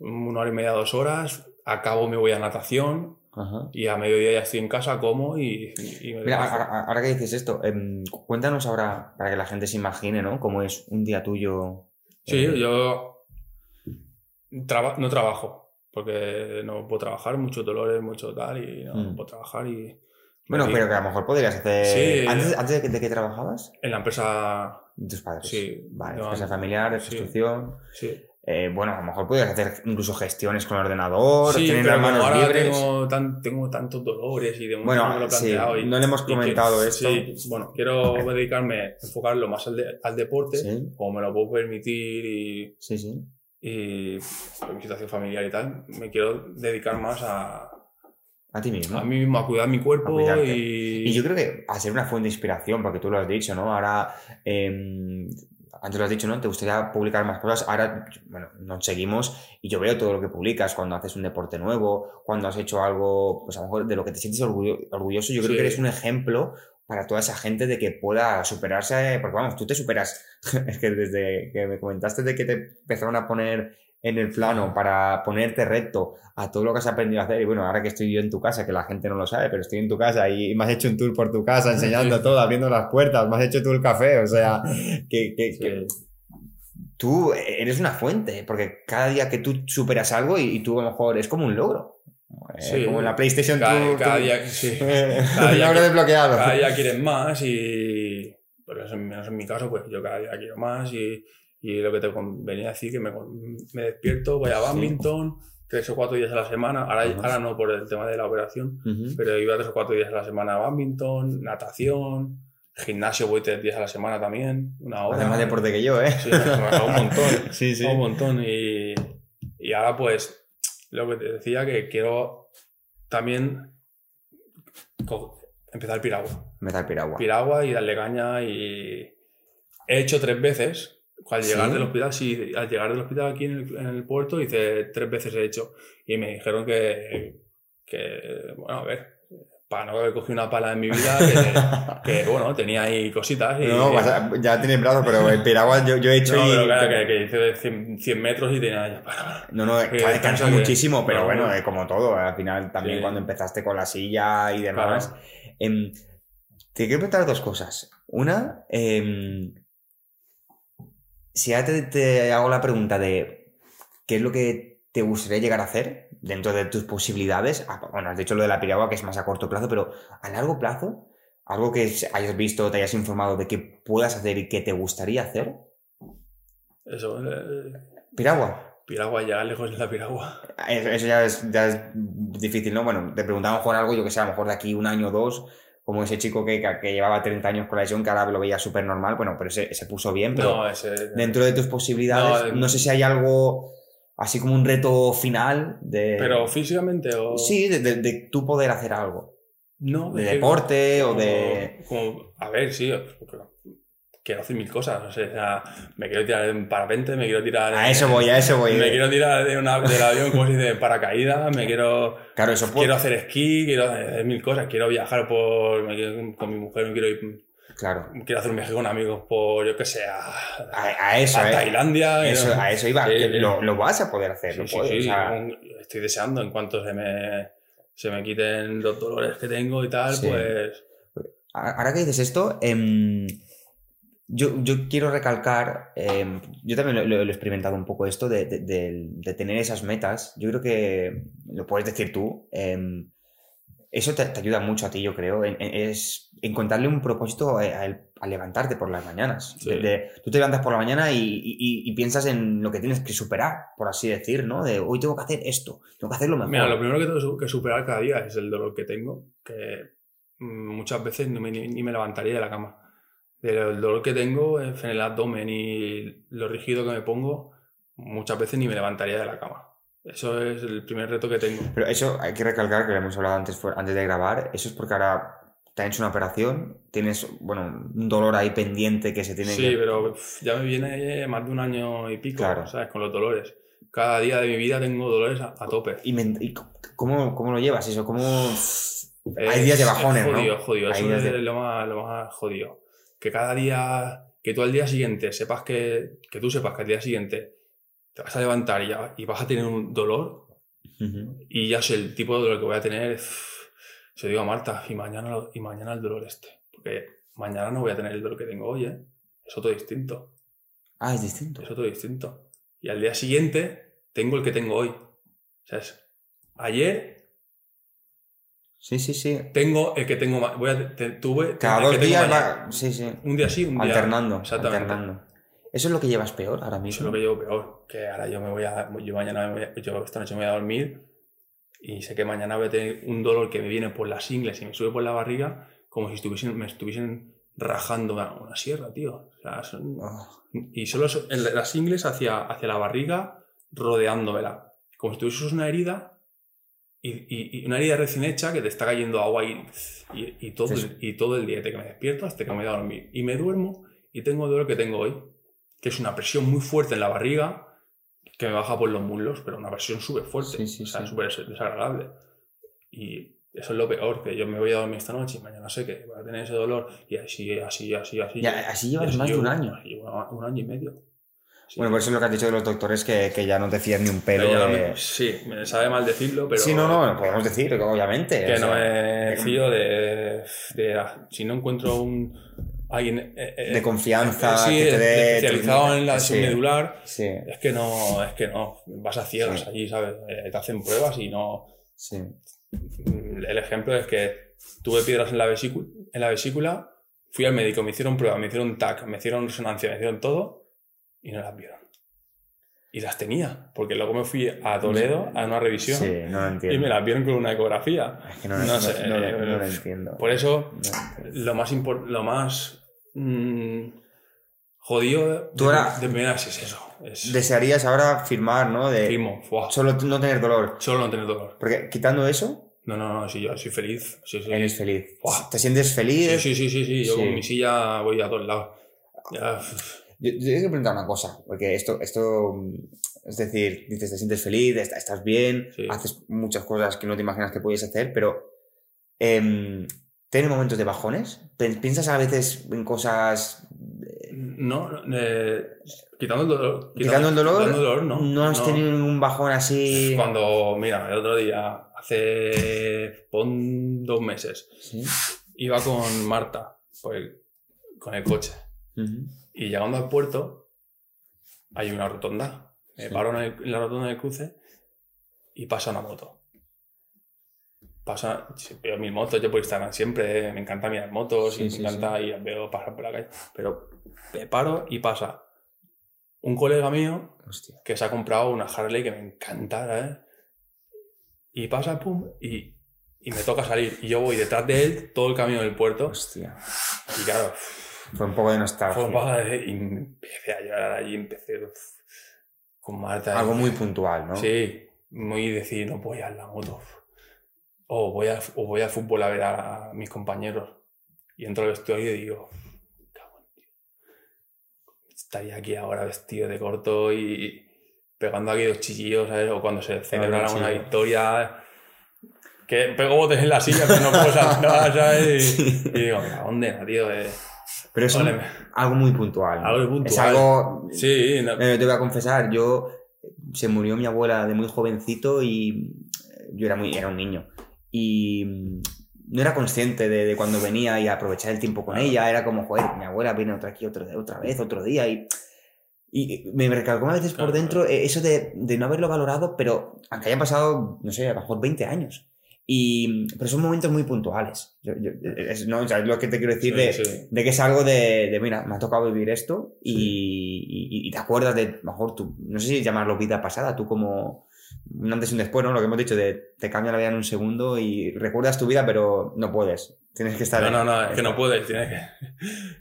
B: Una hora y media, dos horas. Acabo, me voy a natación.
A: Ajá.
B: Y a mediodía ya estoy en casa, como y, y me
A: Mira,
B: relajo.
A: a- a- ahora que dices esto, em, cuéntanos ahora, para que la gente se imagine, ¿no? Cómo es un día tuyo.
B: Sí,
A: eh,
B: yo traba- no trabajo. Porque no puedo trabajar, muchos dolores, mucho tal. Y no
A: Mm.
B: puedo trabajar. Y
A: Bueno, pero que a lo mejor podrías hacer...
B: Sí.
A: ¿Antes, antes de, que, de que trabajabas?
B: En la empresa,
A: De tus padres.
B: Sí.
A: Vale, empresa
B: antes-
A: familiar, de
B: sí.
A: construcción.
B: sí.
A: Eh, bueno, a lo mejor podrías hacer incluso gestiones con ordenador,
B: Sí,
A: tener las manos
B: ahora
A: libres.
B: tengo, tan- tengo tantos dolores y de momento
A: Bueno,
B: no me lo he
A: sí,
B: planteado. y-
A: no le hemos
B: y que-
A: comentado esto.
B: Sí, bueno, quiero dedicarme, enfocarlo más al, de- al deporte,
A: Sí,
B: como me lo puedo permitir y,
A: sí, sí.
B: y por mi situación familiar y tal, me quiero dedicar más a,
A: A ti mismo.
B: a mí mismo, a cuidar mi cuerpo y...
A: Y yo creo que a ser una fuente de inspiración, porque tú lo has dicho, ¿no? Ahora, eh, antes lo has dicho, ¿no? Te gustaría publicar más cosas. Ahora, bueno, nos seguimos y yo veo todo lo que publicas cuando haces un deporte nuevo, cuando has hecho algo, pues a lo mejor de lo que te sientes orgullo- orgulloso. Yo creo que eres un ejemplo para toda esa gente de que pueda superarse, porque vamos, tú te superas. es que desde que me comentaste de que te empezaron a poner en el plano para ponerte recto a todo lo que has aprendido a hacer. Y bueno, ahora que estoy yo en tu casa, que la gente no lo sabe, pero estoy en tu casa y me has hecho un tour por tu casa enseñando todo, abriendo las puertas, me has hecho tú el café, o sea, que, que-
B: Sí.
A: que tú eres una fuente, porque cada día que tú superas algo y, y tú a lo mejor es como un logro. Eh,
B: Sí.
A: como en la PlayStation
B: cada,
A: tú-
B: cada
A: tú-
B: día, sí, Cada día que-
A: desbloqueado.
B: cada día quieren más y, por eso, menos en mi caso, pues yo cada día quiero más y, y lo que te con- venía a decir, que me, despierto, voy a badminton tres o cuatro días a la semana, ahora, ahora no por el tema de la operación, pero iba tres o cuatro días a la semana a badminton, natación, gimnasio voy tres días a la semana también, una hora.
A: Haces más deporte que yo, ¿eh?
B: Sí, un montón.
A: Sí, sí.
B: un montón y, y ahora pues lo que te decía que quiero también empezar piragua
A: Metal piragua.
B: piragua y darle caña y he hecho tres veces. Al llegar
A: ¿Sí?
B: del hospital, sí, al llegar del hospital aquí en el, en el puerto, hice tres veces he hecho. Y me dijeron que, que bueno, a ver, para no haber cogido una pala en mi vida, que, que, bueno, tenía ahí cositas. Y,
A: No, vas a- ya tienes brazos, pero el piragua yo, yo he hecho
B: No,
A: y...
B: claro, que, que hice 100, 100 metros y tenía ya para.
A: No, no,
B: Que descansa
A: muchísimo, pero
B: no,
A: bueno,
B: no.
A: eh, como todo, al final también
B: Sí.
A: cuando empezaste con la silla y demás. em, te quiero preguntar dos cosas. Una, em, si ya te, te hago la pregunta de qué es lo que te gustaría llegar a hacer dentro de tus posibilidades, ah, bueno, has dicho lo de la piragua que es más a corto plazo, pero a largo plazo, algo que hayas visto, te hayas informado de que puedas hacer y que te gustaría hacer.
B: Eso, eh,
A: Piragua.
B: piragua, ya lejos de la piragua.
A: Eso, eso ya, es, ya es difícil, ¿no? Bueno, te preguntamos por algo, yo que sé, a lo mejor de aquí un año o dos, como ese chico que, que, llevaba 30 años con la lesión, que ahora lo veía súper normal, bueno, pero se, se puso bien, pero
B: No, ese.
A: dentro de tus posibilidades,
B: No,
A: no, sé si hay algo así como un reto final de...
B: Pero físicamente o.
A: Sí, de, de, de tú poder hacer algo.
B: No,
A: De deporte o de...
B: como- a ver, sí. Quiero hacer mil cosas. O sea, me quiero tirar en parapente, me quiero tirar.
A: A eso voy, a eso voy.
B: Me quiero tirar de una, del avión, como se dice, paracaídas, me quiero.
A: Claro, eso puede...
B: Quiero hacer esquí, quiero hacer mil cosas, quiero viajar por. quiero- con mi mujer, me quiero ir.
A: Claro.
B: Quiero hacer un viaje con amigos por, yo qué sé, a,
A: A, a eso,
B: a
A: ¿eh?
B: Tailandia.
A: Eso, a eso iba.
B: Sí,
A: que lo, lo vas a poder hacer,
B: Sí,
A: lo
B: sí,
A: puedes,
B: sí,
A: o sea,
B: estoy deseando en cuanto se me, se me quiten los dolores que tengo y tal, pues
A: Ahora que dices esto, em, yo, yo quiero recalcar, em, yo también lo, lo- lo he experimentado un poco esto de, de- de- de tener esas metas. Yo creo que lo puedes decir tú. em, eso te, te ayuda mucho a ti, yo creo. en- en- es encontrarle un propósito a, a- a levantarte por las mañanas.
B: Sí.
A: Tú te levantas por la mañana y, y- y piensas en lo que tienes que superar, por así decir, ¿no? De hoy tengo que hacer esto, tengo que hacerlo mejor.
B: Mira, lo primero que tengo que superar cada día es el dolor que tengo, que mm, muchas veces no me- ni me levantaría de la cama. Del dolor que tengo en el abdomen y lo rígido que me pongo, muchas veces ni me levantaría de la cama. Eso es el primer reto que tengo.
A: Pero eso hay que recalcar que lo hemos hablado antes, antes de grabar. Eso es porque ahora te han hecho una operación, tienes, bueno, un dolor ahí pendiente que se tiene
B: Sí,
A: que...
B: pero uf, ya me viene más de un año y pico,
A: Claro.
B: ¿sabes? Con los dolores. Cada día de mi vida tengo dolores a, a tope.
A: ¿Y, men- y cómo, cómo lo llevas eso? ¿Cómo... Hay
B: Es-
A: días de
B: es
A: bajones,
B: jodido,
A: ¿no?
B: jodido.
A: Hay
B: Eso
A: días
B: es
A: de-
B: lo, más, lo más jodido. Que cada día, que tú al día siguiente sepas que, que tú sepas que al día siguiente te vas a levantar y, ya- y vas a tener un dolor y ya sé el tipo de dolor que voy a tener. Se lo digo a Marta, y mañana, y mañana el dolor este. Porque mañana no voy a tener el dolor que tengo hoy, ¿eh? Es otro distinto.
A: Ah, es distinto.
B: Es otro distinto. Y al día siguiente tengo el que tengo hoy. ¿Sabes? Ayer
A: Sí, sí, sí.
B: tengo el que tengo. ma- Voy a, te- tuve.
A: Cada dos días va... Sí, sí.
B: Un día sí, un día.
A: Alternando,
B: Exactamente.
A: alternando. Eso es lo que llevas peor ahora
B: Eso es
A: mismo.
B: lo que llevo peor. Que ahora yo me voy a. Yo mañana me voy a- yo esta noche me voy a dormir y sé que mañana voy a tener un dolor que me viene por las ingles y me sube por la barriga como si estuviesen, me estuviesen rajando una, sierra, tío. O sea, son-
A: Oh,
B: y solo so- en las ingles hacia, hacia la barriga rodeándomela. Como si tuvieses una herida y, y- y una herida recién hecha que te está cayendo agua y, y, todo,
A: Sí.
B: y todo el día, desde que me despierto hasta que me voy a dormir. Y me duermo y tengo el dolor que tengo hoy, que es una presión muy fuerte en la barriga que me baja por los muslos, pero una presión súper fuerte,
A: Sí, sí,
B: o sea, súper desagradable. Y eso es lo peor, que yo me voy a dormir esta noche y mañana sé que voy a tener ese dolor y así, así, así, así.
A: Ya, así llevas más de un año.
B: llevo un año y medio.
A: Bueno, por eso es lo que has dicho de los doctores, que, que ya no te fías ni un pelo
B: ya
A: de...
B: sí, me sabe mal decirlo, pero
A: Sí, no, no, lo podemos decir, obviamente.
B: que
A: o
B: no me fío de, de- ah, si no encuentro un alguien eh, eh,
A: De confianza,
B: sí,
A: que te dé
B: especializado en la
A: sí.
B: medular,
A: Sí,
B: es que no, es que no, vas a ciegas allí, ¿sabes? Eh, te hacen pruebas y no.
A: sí.
B: El ejemplo es que tuve piedras en la vesícula, en la vesícula fui al médico, me hicieron pruebas, me hicieron TAC, me hicieron resonancia, me hicieron todo y no las vieron. Y las tenía, porque luego me fui a Toledo a una revisión
A: Sí, no lo entiendo.
B: y me las vieron con una ecografía.
A: Es que no,
B: no
A: no-
B: sé,
A: no- no-
B: eh,
A: no lo entiendo.
B: Por eso,
A: entiendo.
B: lo más, lo más mm, jodido
A: Tú
B: de,
A: ahora-
B: de primeras es eso. Es
A: Desearías ahora firmar, ¿no? De
B: firmo,
A: solo no tener dolor.
B: solo no tener dolor.
A: Porque quitando eso,
B: No, no, no, sí, yo soy feliz. Sí, sí.
A: eres feliz. ¿Te sientes feliz?
B: Sí, sí, sí, sí, sí. Yo
A: Sí.
B: con mi silla voy a todos lados. Ya,
A: Yo, yo tengo que preguntar una cosa, porque esto, esto, es decir, dices, te sientes feliz, est- estás bien,
B: Sí.
A: haces muchas cosas que no te imaginas que puedes hacer, pero em, ¿tienes momentos de bajones? ¿Piensas a veces en cosas... eh,
B: no, no, eh, quitando el dolor.
A: Quitando el dolor,
B: quitando el dolor, no.
A: has tenido ningún bajón así?
B: Cuando, mira, el otro día, hace pon dos meses,
A: Sí.
B: iba con Marta el- con el coche.
A: Ujú.
B: Y llegando al puerto, hay una rotonda. Me
A: Sí.
B: paro en, la rotonda del cruce y pasa una moto. pasa, veo mil motos, yo por Instagram siempre, me encanta mirar motos
A: Sí,
B: y
A: sí,
B: me encanta y veo pasar por la calle, pero me paro y pasa un colega mío
A: Hostia.
B: que se ha comprado una Harley que me encanta, ¿eh? Y pasa, pum, y, y me toca salir. Y yo voy detrás de él todo el camino del puerto.
A: Hostia.
B: Y claro,
A: Fue un poco de nostalgia.
B: fue un poco de- y empecé a llorar allí, empecé con Marta.
A: Algo
B: y-
A: muy puntual, ¿no?
B: Sí, muy decir, no voy a la moto. O voy, a, o voy al fútbol a ver a mis compañeros. Y entro al vestuario y digo, cabrón, tío. Estaría aquí ahora vestido de corto y pegando aquí dos chillillos, ¿sabes? O cuando se celebrara una victoria. Que pego botes en la silla, pero no puedo saltar, ¿sabes? Y, y digo, ¿a dónde, tío? Eh,
A: Pero es
B: Vale.
A: un- algo muy puntual.
B: Algo puntual.
A: Es algo...
B: sí, no-
A: Eh, te voy a confesar, yo... Se murió mi abuela de muy jovencito y yo era, muy, era un niño. Y mm, no era consciente de, de cuando venía y aprovechar el tiempo con ella. Era como, joder, mi abuela viene otra aquí otra, otra vez, otro día. Y, y me recalcó a veces por dentro eh, eso de, de no haberlo valorado, pero aunque hayan pasado, no sé, a lo mejor 20 años. Y, pero son momentos muy puntuales. Yo- yo- es, no, o sea, es lo que te quiero decir
B: sí,
A: de,
B: sí.
A: de que es algo de, de, mira, me ha tocado vivir esto y, y- y te acuerdas de, mejor tú, no sé si llamarlo vida pasada, tú como un antes y un después, ¿no? Lo que hemos dicho de te cambia la vida en un segundo y recuerdas tu vida, pero no puedes. Tienes que estar.
B: No, no, no, es que no puedes, tienes que.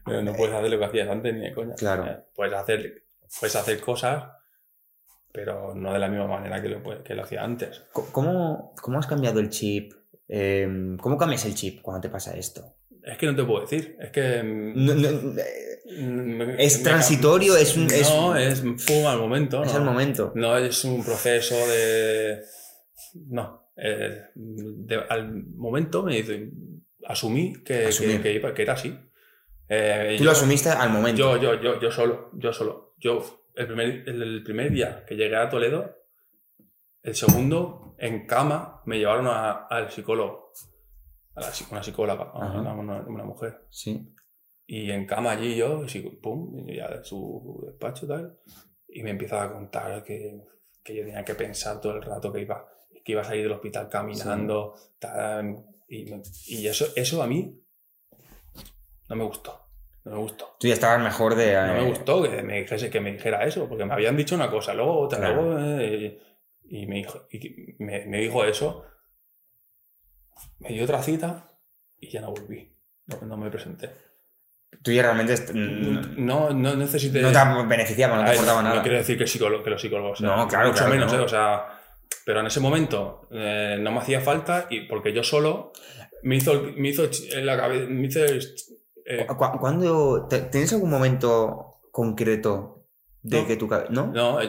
B: No, puedes hacer lo que hacías antes ni de coña.
A: Claro.
B: Eh, Puedes hacer, puedes hacer cosas, pero no de la misma manera que lo, que lo hacía antes.
A: ¿Cómo, ¿Cómo has cambiado el chip? Eh, ¿Cómo cambias el chip cuando te pasa esto?
B: Es que no te puedo decir. Es que.
A: No- no,
B: me-
A: ¿Es
B: me-
A: transitorio? ¿Es un- es-
B: No, es pum al momento.
A: es
B: no.
A: el momento.
B: No es un proceso de. No. eh, de- al momento me dice. Asumí que, que, que iba- que era así. Eh,
A: Tú
B: yo-
A: lo asumiste al momento.
B: Yo, yo, yo, yo solo, yo solo. Yo, el primer, el, el primer día que llegué a Toledo, el segundo, en cama, me llevaron a- al psicólogo. A la, una psicóloga, una, una- una mujer.
A: Sí.
B: Y en cama allí yo, y pum, ya de su despacho tal, y me empieza a contar que, que yo tenía que pensar todo el rato que iba, que iba a salir del hospital caminando, tal, y, me- y eso, eso a mí no me gustó. No me gustó.
A: Tú ya estabas mejor de.
B: No me
A: eh,
B: gustó que me, dijese, que me dijera eso, porque me habían dicho una cosa, luego otra,
A: Claro.
B: luego, eh, y, me dijo, y me, me dijo eso, me dio otra cita y ya no volví, no, no me presenté.
A: Tú ya realmente.
B: No, no necesité...
A: No te beneficiaba, no te aportaba
B: no
A: nada.
B: quiero decir que, psicólogo, que los psicólogos...
A: No, claro,
B: mucho
A: claro
B: menos,
A: no.
B: eh, o sea... Pero en ese momento eh, no me hacía falta y porque yo solo me hizo, me hizo la cabeza... Me hizo, eh,
A: ¿Cu- cu- ¿Cuándo, ¿Tienes algún momento concreto de
B: No.
A: que tu cabeza... ¿No?
B: No, eh,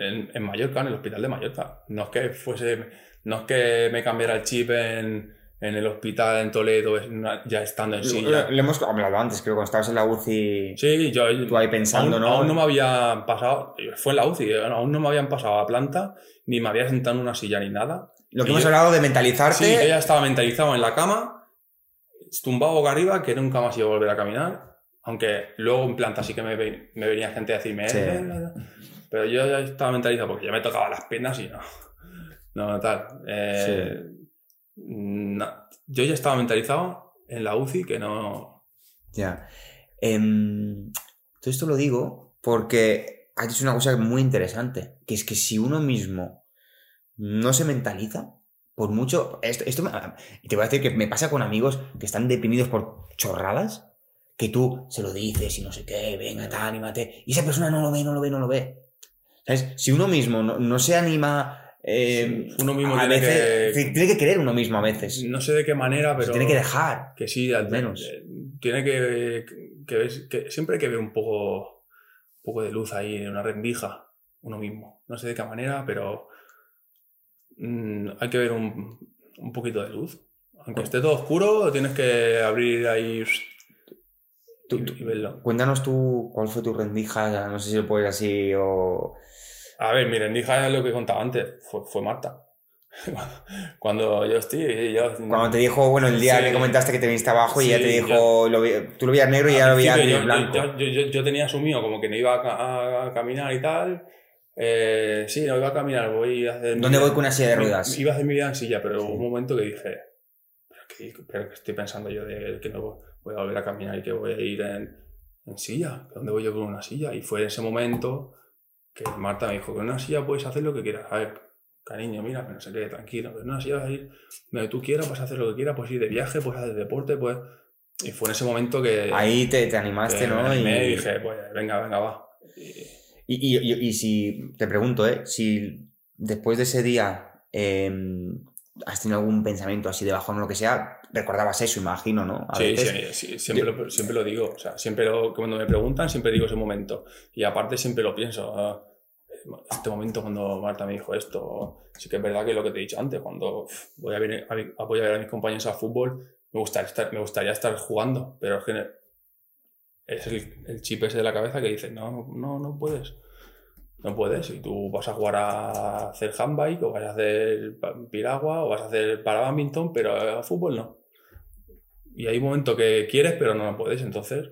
B: en, en Mallorca, en el hospital de Mallorca. No es que fuese, no es que me cambiara el chip en, en el hospital en Toledo, ya estando en silla.
A: Lo hemos hablado antes, creo, cuando estabas en la UCI.
B: Sí, yo
A: Tú ahí pensando,
B: aún,
A: ¿no?
B: aún no me había pasado, fue en la UCI, eh, aún no me habían pasado a planta, ni me había sentado en una silla ni nada.
A: Lo que
B: Y
A: hemos
B: yo-
A: hablado de mentalizarte.
B: Sí, yo ya estaba mentalizado en la cama, tumbado boca arriba, que nunca más iba a volver a caminar. Aunque luego en planta sí que me, me venía gente a decirme,
A: Sí.
B: "Eh, eh, eh". pero yo ya estaba mentalizado porque ya me tocaba las piernas y no. No, tal. Yo ya estaba mentalizado en la UCI que no.
A: Ya. Em, todo esto lo digo porque has dicho una cosa muy interesante, que es que si uno mismo no se mentaliza, por mucho... Esto, esto me- te voy a decir que me pasa con amigos que están deprimidos por chorradas, que tú se lo dices y no sé qué, venga, tal, anímate, y esa persona no lo ve, no lo ve, no lo ve. ¿Sabes? Si uno mismo no, no se anima... eh,
B: Sí, uno mismo
A: a
B: tiene
A: veces-
B: que-
A: tiene que querer uno mismo a veces.
B: No sé de qué manera,
A: Se
B: pero.
A: tiene que dejar.
B: Que sí, al
A: menos.
B: Tiene que. que, ves- que siempre hay que ver un poco, un poco de luz ahí, en una rendija, uno mismo. No sé de qué manera, pero. Mm, hay que ver un, un poquito de luz. Aunque esté todo oscuro, tienes que abrir ahí.
A: Tú-
B: y, verlo.
A: Cuéntanos tú cuál fue tu rendija, no sé si lo puedes así o...
B: A ver, mi rendija es lo que contaba antes, fue, fue Marta. Cuando yo estoy. Yo,
A: Cuando te dijo, bueno, el día
B: Sí.
A: que comentaste que te viniste abajo y ya te dijo, lo vi- tú lo veías negro y ya lo veías
B: yo,
A: blanco.
B: yo- yo- yo- yo tenía asumido como que no iba a, ca- a caminar y tal. Eh, sí, no iba a caminar, voy a hacer...
A: ¿Dónde voy con una silla de ruedas?
B: Iba a hacer mi vida en silla, pero
A: Sí.
B: hubo un momento que dije, pero ¿qué, pero qué estoy pensando yo de que no voy a volver a caminar y que voy a ir en, en silla? ¿Dónde voy yo con una silla? Y fue en ese momento que Marta me dijo, con una silla puedes hacer lo que quieras. A ver, cariño, mira, que no sé qué, tranquilo, con una silla vas a ir donde tú quieras, a hacer lo que quieras, puedes ir de viaje, puedes hacer deporte, pues... Y fue en ese momento que...
A: Ahí te, te
B: que
A: animaste,
B: me
A: ¿no?
B: y
A: Y,
B: dije, pues venga, venga, va. Y-
A: y, y- y- y si, te pregunto, ¿eh? Si después de ese día eh, has tenido algún pensamiento así de bajón o lo que sea, recordabas eso, imagino, ¿no? A
B: Sí,
A: veces.
B: sí, sí, siempre, lo, siempre lo digo. O sea, siempre lo, cuando me preguntan, siempre digo ese momento. Y aparte siempre lo pienso. ah, Este momento cuando Marta me dijo esto, sí que es verdad que lo que te he dicho antes, cuando voy a, venir a, a apoyar a mis compañeros al fútbol, me gustaría estar, me gustaría estar jugando, pero es que es el, el chip ese de la cabeza que dice, no, no, no puedes. No puedes. Y tú vas a jugar a hacer handbike, o vas a hacer piragua, o vas a hacer para badminton, pero a fútbol no. Y hay un momento que quieres, pero no lo puedes. Entonces,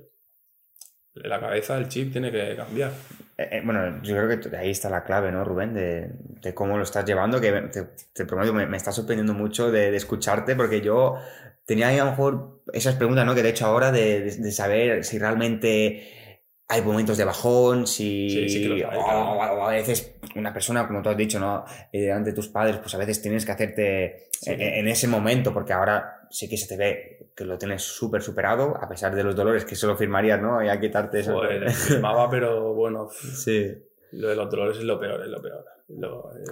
B: la cabeza, el chip tiene que cambiar.
A: Eh, eh, bueno, yo creo que ahí está la clave, ¿no, Rubén? De, de cómo lo estás llevando, que te, te prometo, me, me está sorprendiendo mucho de, de escucharte, porque yo tenía a lo mejor esas preguntas, ¿no? Que te he hecho ahora de, de- de saber si realmente hay momentos de bajón, si...
B: Sí, sí hay, claro.
A: o- o a veces una persona, como tú has dicho, ¿no? Eh, delante de tus padres, pues a veces tienes que hacerte
B: Sí.
A: en, en ese momento, porque ahora sí que se te ve que lo tienes súper superado, a pesar de los dolores que solo firmarías, ¿no? Y hay que quitarte eso.
B: Joder, firmaba, pero bueno,
A: Sí.
B: Lo de los dolores es lo peor, es lo peor. Lo, eh,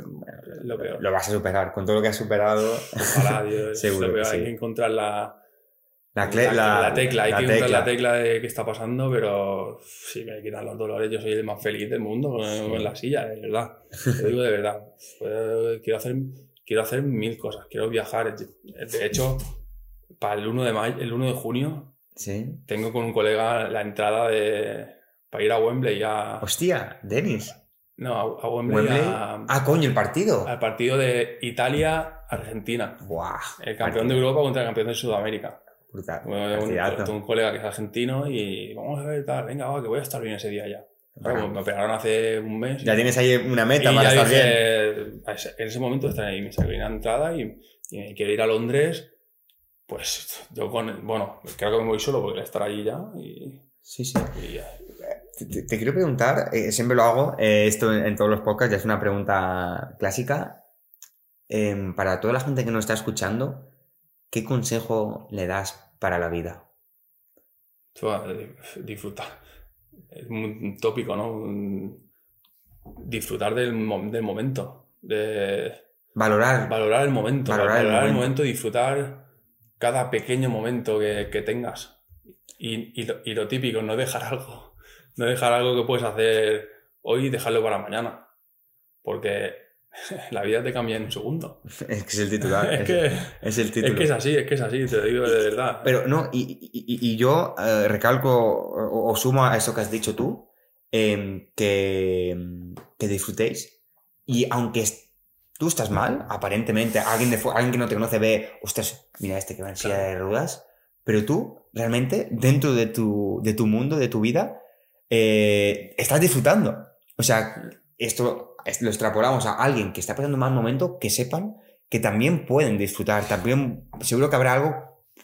B: lo peor.
A: Lo vas a superar. Con todo lo que has superado.
B: Ojalá, Dios,
A: Seguro
B: lo peor.
A: que
B: Hay
A: sí.
B: que encontrar la,
A: La,
B: la,
A: la-
B: la tecla, hay que encontrar la tecla de qué está pasando, pero si me quitan los dolores, yo soy el más feliz del mundo
A: Sí.
B: con la silla, de verdad. Te digo de verdad. Quiero, hacer, quiero hacer mil cosas, quiero viajar. De hecho, para el 1 de mayo, el 1 de junio,
A: Sí.
B: tengo con un colega la entrada de para ir a Wembley a,
A: Hostia, Denis.
B: no, a, a Wembley,
A: Wembley.
B: a-
A: Ah, coño, el partido.
B: al partido de Italia-Argentina.
A: Buah.
B: El campeón de Europa contra el campeón de Sudamérica.
A: Brutal.
B: Bueno, un, colega que es argentino y vamos a ver tal, venga, va, que voy a estar bien ese día ya. Claro, me operaron hace un mes.
A: ya tienes ahí una meta para estar bien.
B: dije, en ese momento estaré ahí, me salió una entrada y, y quiero ir a Londres. Pues yo con, bueno, creo que me voy solo porque estar allí ya y,
A: Sí, sí.
B: y.
A: Te, quiero preguntar, eh, siempre lo hago, eh, esto en, en todos los podcasts, ya es una pregunta clásica. Em, para toda la gente que nos está escuchando, ¿qué consejo le das para la vida?
B: Eh, disfrutar. Es un tópico, ¿no? Disfrutar del, del momento. De
A: Valorar.
B: valorar el momento.
A: Valorar el
B: Valorar, el,
A: momento.
B: y disfrutar cada pequeño momento que, que tengas. Y, y lo, y lo típico, no dejar algo. No dejar algo que puedes hacer hoy y dejarlo para mañana. Porque la vida te cambia en un segundo.
A: Es que es el titular.
B: es, que,
A: es el título.
B: es que es así, es que es así, te lo digo de verdad.
A: Pero no, y, y- y yo eh, recalco o, o sumo a eso que has dicho tú, em, que, que disfrutéis. Y aunque tú estás mal, aparentemente, alguien, de, alguien que no te conoce ve, ostras, mira este que va en silla de ruedas, pero tú realmente, dentro de tu, de tu mundo, de tu vida, eh, estás disfrutando. O sea, esto es- lo extrapolamos a alguien que está pasando un mal momento, que sepan que también pueden disfrutar, también seguro que habrá algo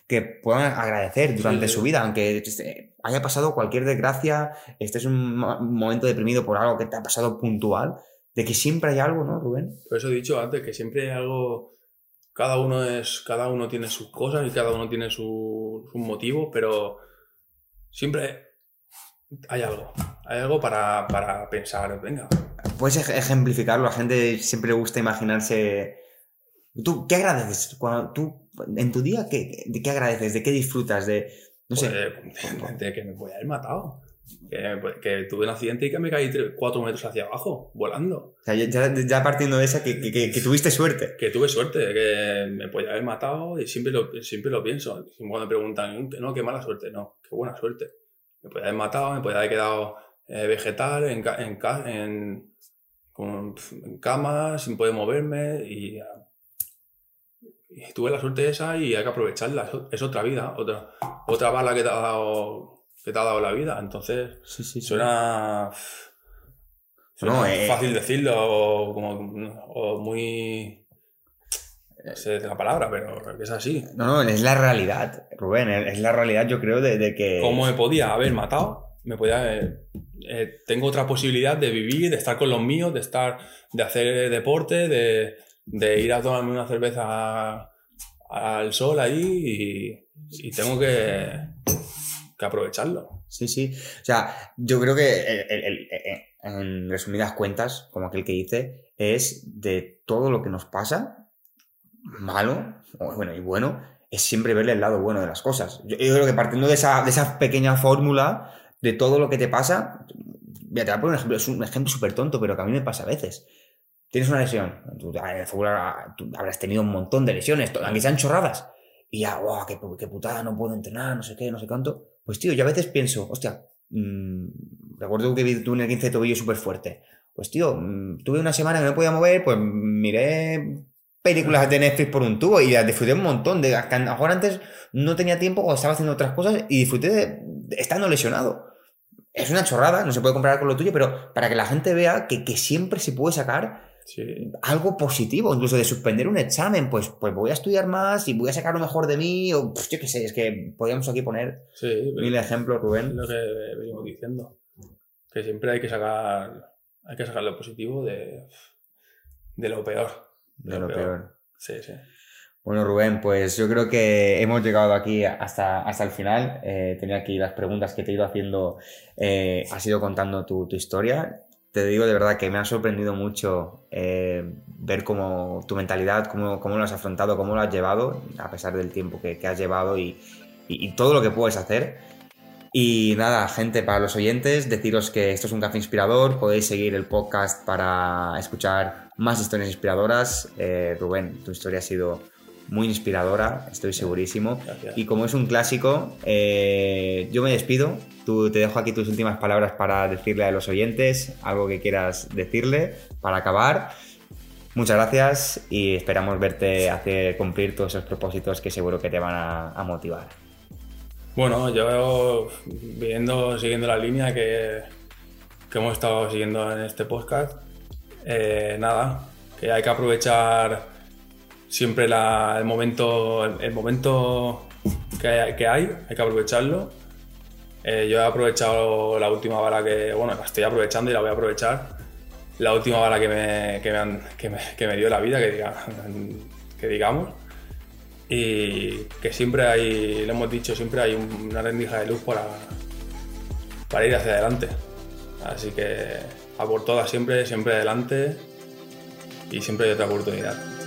A: que puedan agradecer durante
B: Sí,
A: su vida, aunque este, haya pasado cualquier desgracia, estés en un mo- momento deprimido por algo que te ha pasado puntual, de que siempre hay algo, ¿no, Rubén?
B: Por eso he dicho antes que siempre hay algo. Cada uno es. Cada uno tiene sus cosas y cada uno tiene su- sus motivos, pero siempre hay algo. Hay algo para, para pensar, venga.
A: Puedes ej- ejemplificarlo, a la gente siempre le gusta imaginarse... ¿Tú qué agradeces? Cuando tú, en tu día, ¿qué, ¿de qué agradeces? ¿De qué disfrutas? De, no sé,
B: pues, de, de que me podía haber matado. Que, que tuve un accidente y que me caí 4 metros hacia abajo, volando.
A: o sea, ya, ya partiendo de esa, que, que- que- tuviste suerte.
B: Que tuve suerte, que me podía haber matado y siempre lo, siempre lo pienso. Cuando me preguntan, no, qué mala suerte, no, qué buena suerte. Me podía haber matado, me podía haber quedado eh, vegetal, en, en, en, con- en cama, sin poder moverme y, y tuve la suerte esa y hay que aprovecharla. Es otra vida, otra, otra bala que te ha dado, que te ha dado la vida. Entonces,
A: Sí, sí,
B: suena... Suena
A: No, eh,
B: fácil decirlo o, como, o muy... No sé la palabra, pero es así.
A: No, no, es la realidad, Rubén, es la realidad yo creo de, de que...
B: ¿Cómo me podía haber matado? Me podía... eh, eh, tengo otra posibilidad de vivir, de estar con los míos, de estar... de hacer deporte, de, de ir a tomarme una cerveza al sol ahí y, y tengo que, que aprovecharlo.
A: Sí, sí. O sea, yo creo que el- el- el- en resumidas cuentas, como aquel que dice, es de todo lo que nos pasa, malo, o bueno y bueno, es siempre verle el lado bueno de las cosas. Yo, yo creo que partiendo de esa, de esa pequeña fórmula, de todo lo que te pasa, mira, te voy a un ejemplo, es un ejemplo súper tonto, pero que a mí me pasa a veces. Tienes una lesión, tú, habrás tenido un montón de lesiones, aunque sean chorradas, y ya, wow, qué, pu- qué putada, no puedo entrenar, no sé qué, no sé cuánto. Pues tío, yo a veces pienso, hostia, mm, recuerdo que tuve el 15 de tobillo súper fuerte. Pues tío, mm, tuve una semana que no podía mover, pues miré películas de Netflix por un tubo y las disfruté un montón. De, a lo mejor antes no tenía tiempo o estaba haciendo otras cosas y disfruté de, de estando lesionado. Es una chorrada, no se puede comparar con lo tuyo, pero para que la gente vea que, que siempre se puede sacar
B: Sí,
A: algo positivo, incluso de suspender un examen, pues, pues voy a estudiar más y voy a sacar lo mejor de mí, o pff, yo qué sé, es que podríamos aquí poner
B: sí,
A: mil ejemplos,
B: es
A: Rubén.
B: lo que venimos diciendo. Que siempre hay que sacar, hay que sacar lo positivo de, de lo peor.
A: De lo peor.
B: Sí, sí.
A: Bueno, Rubén, pues yo creo que hemos llegado aquí hasta, hasta el final. Eh, tenía aquí las preguntas que te he ido haciendo, eh, has ido contando tu, tu historia. Te digo de verdad que me ha sorprendido mucho eh, ver cómo tu mentalidad, cómo, cómo lo has afrontado, cómo lo has llevado, a pesar del tiempo que, que has llevado y, y- y todo lo que puedes hacer. Y nada, gente, para los oyentes, deciros que esto es un café inspirador. Podéis seguir el podcast para escuchar más historias inspiradoras. Eh, Rubén, tu historia ha sido muy inspiradora, estoy segurísimo.
B: Gracias.
A: Y como es un clásico, eh, yo me despido. Tú te dejo aquí tus últimas palabras para decirle a los oyentes algo que quieras decirle para acabar. Muchas gracias y esperamos verte hacer cumplir todos esos propósitos que seguro que te van a, a motivar.
B: Bueno, yo viendo, siguiendo la línea que, que hemos estado siguiendo en este podcast, eh, nada, que hay que aprovechar siempre el momento, el, momento que hay, que hay, hay que aprovecharlo. Eh, yo he aprovechado la última bala que, bueno, la estoy aprovechando y la voy a aprovechar. La última bala que me, que que me- que me dio la vida, que, diga- que digamos. Y que siempre hay, lo hemos dicho, siempre hay un- una rendija de luz para, para ir hacia adelante. Así que a por todas siempre, siempre adelante y siempre hay otra oportunidad.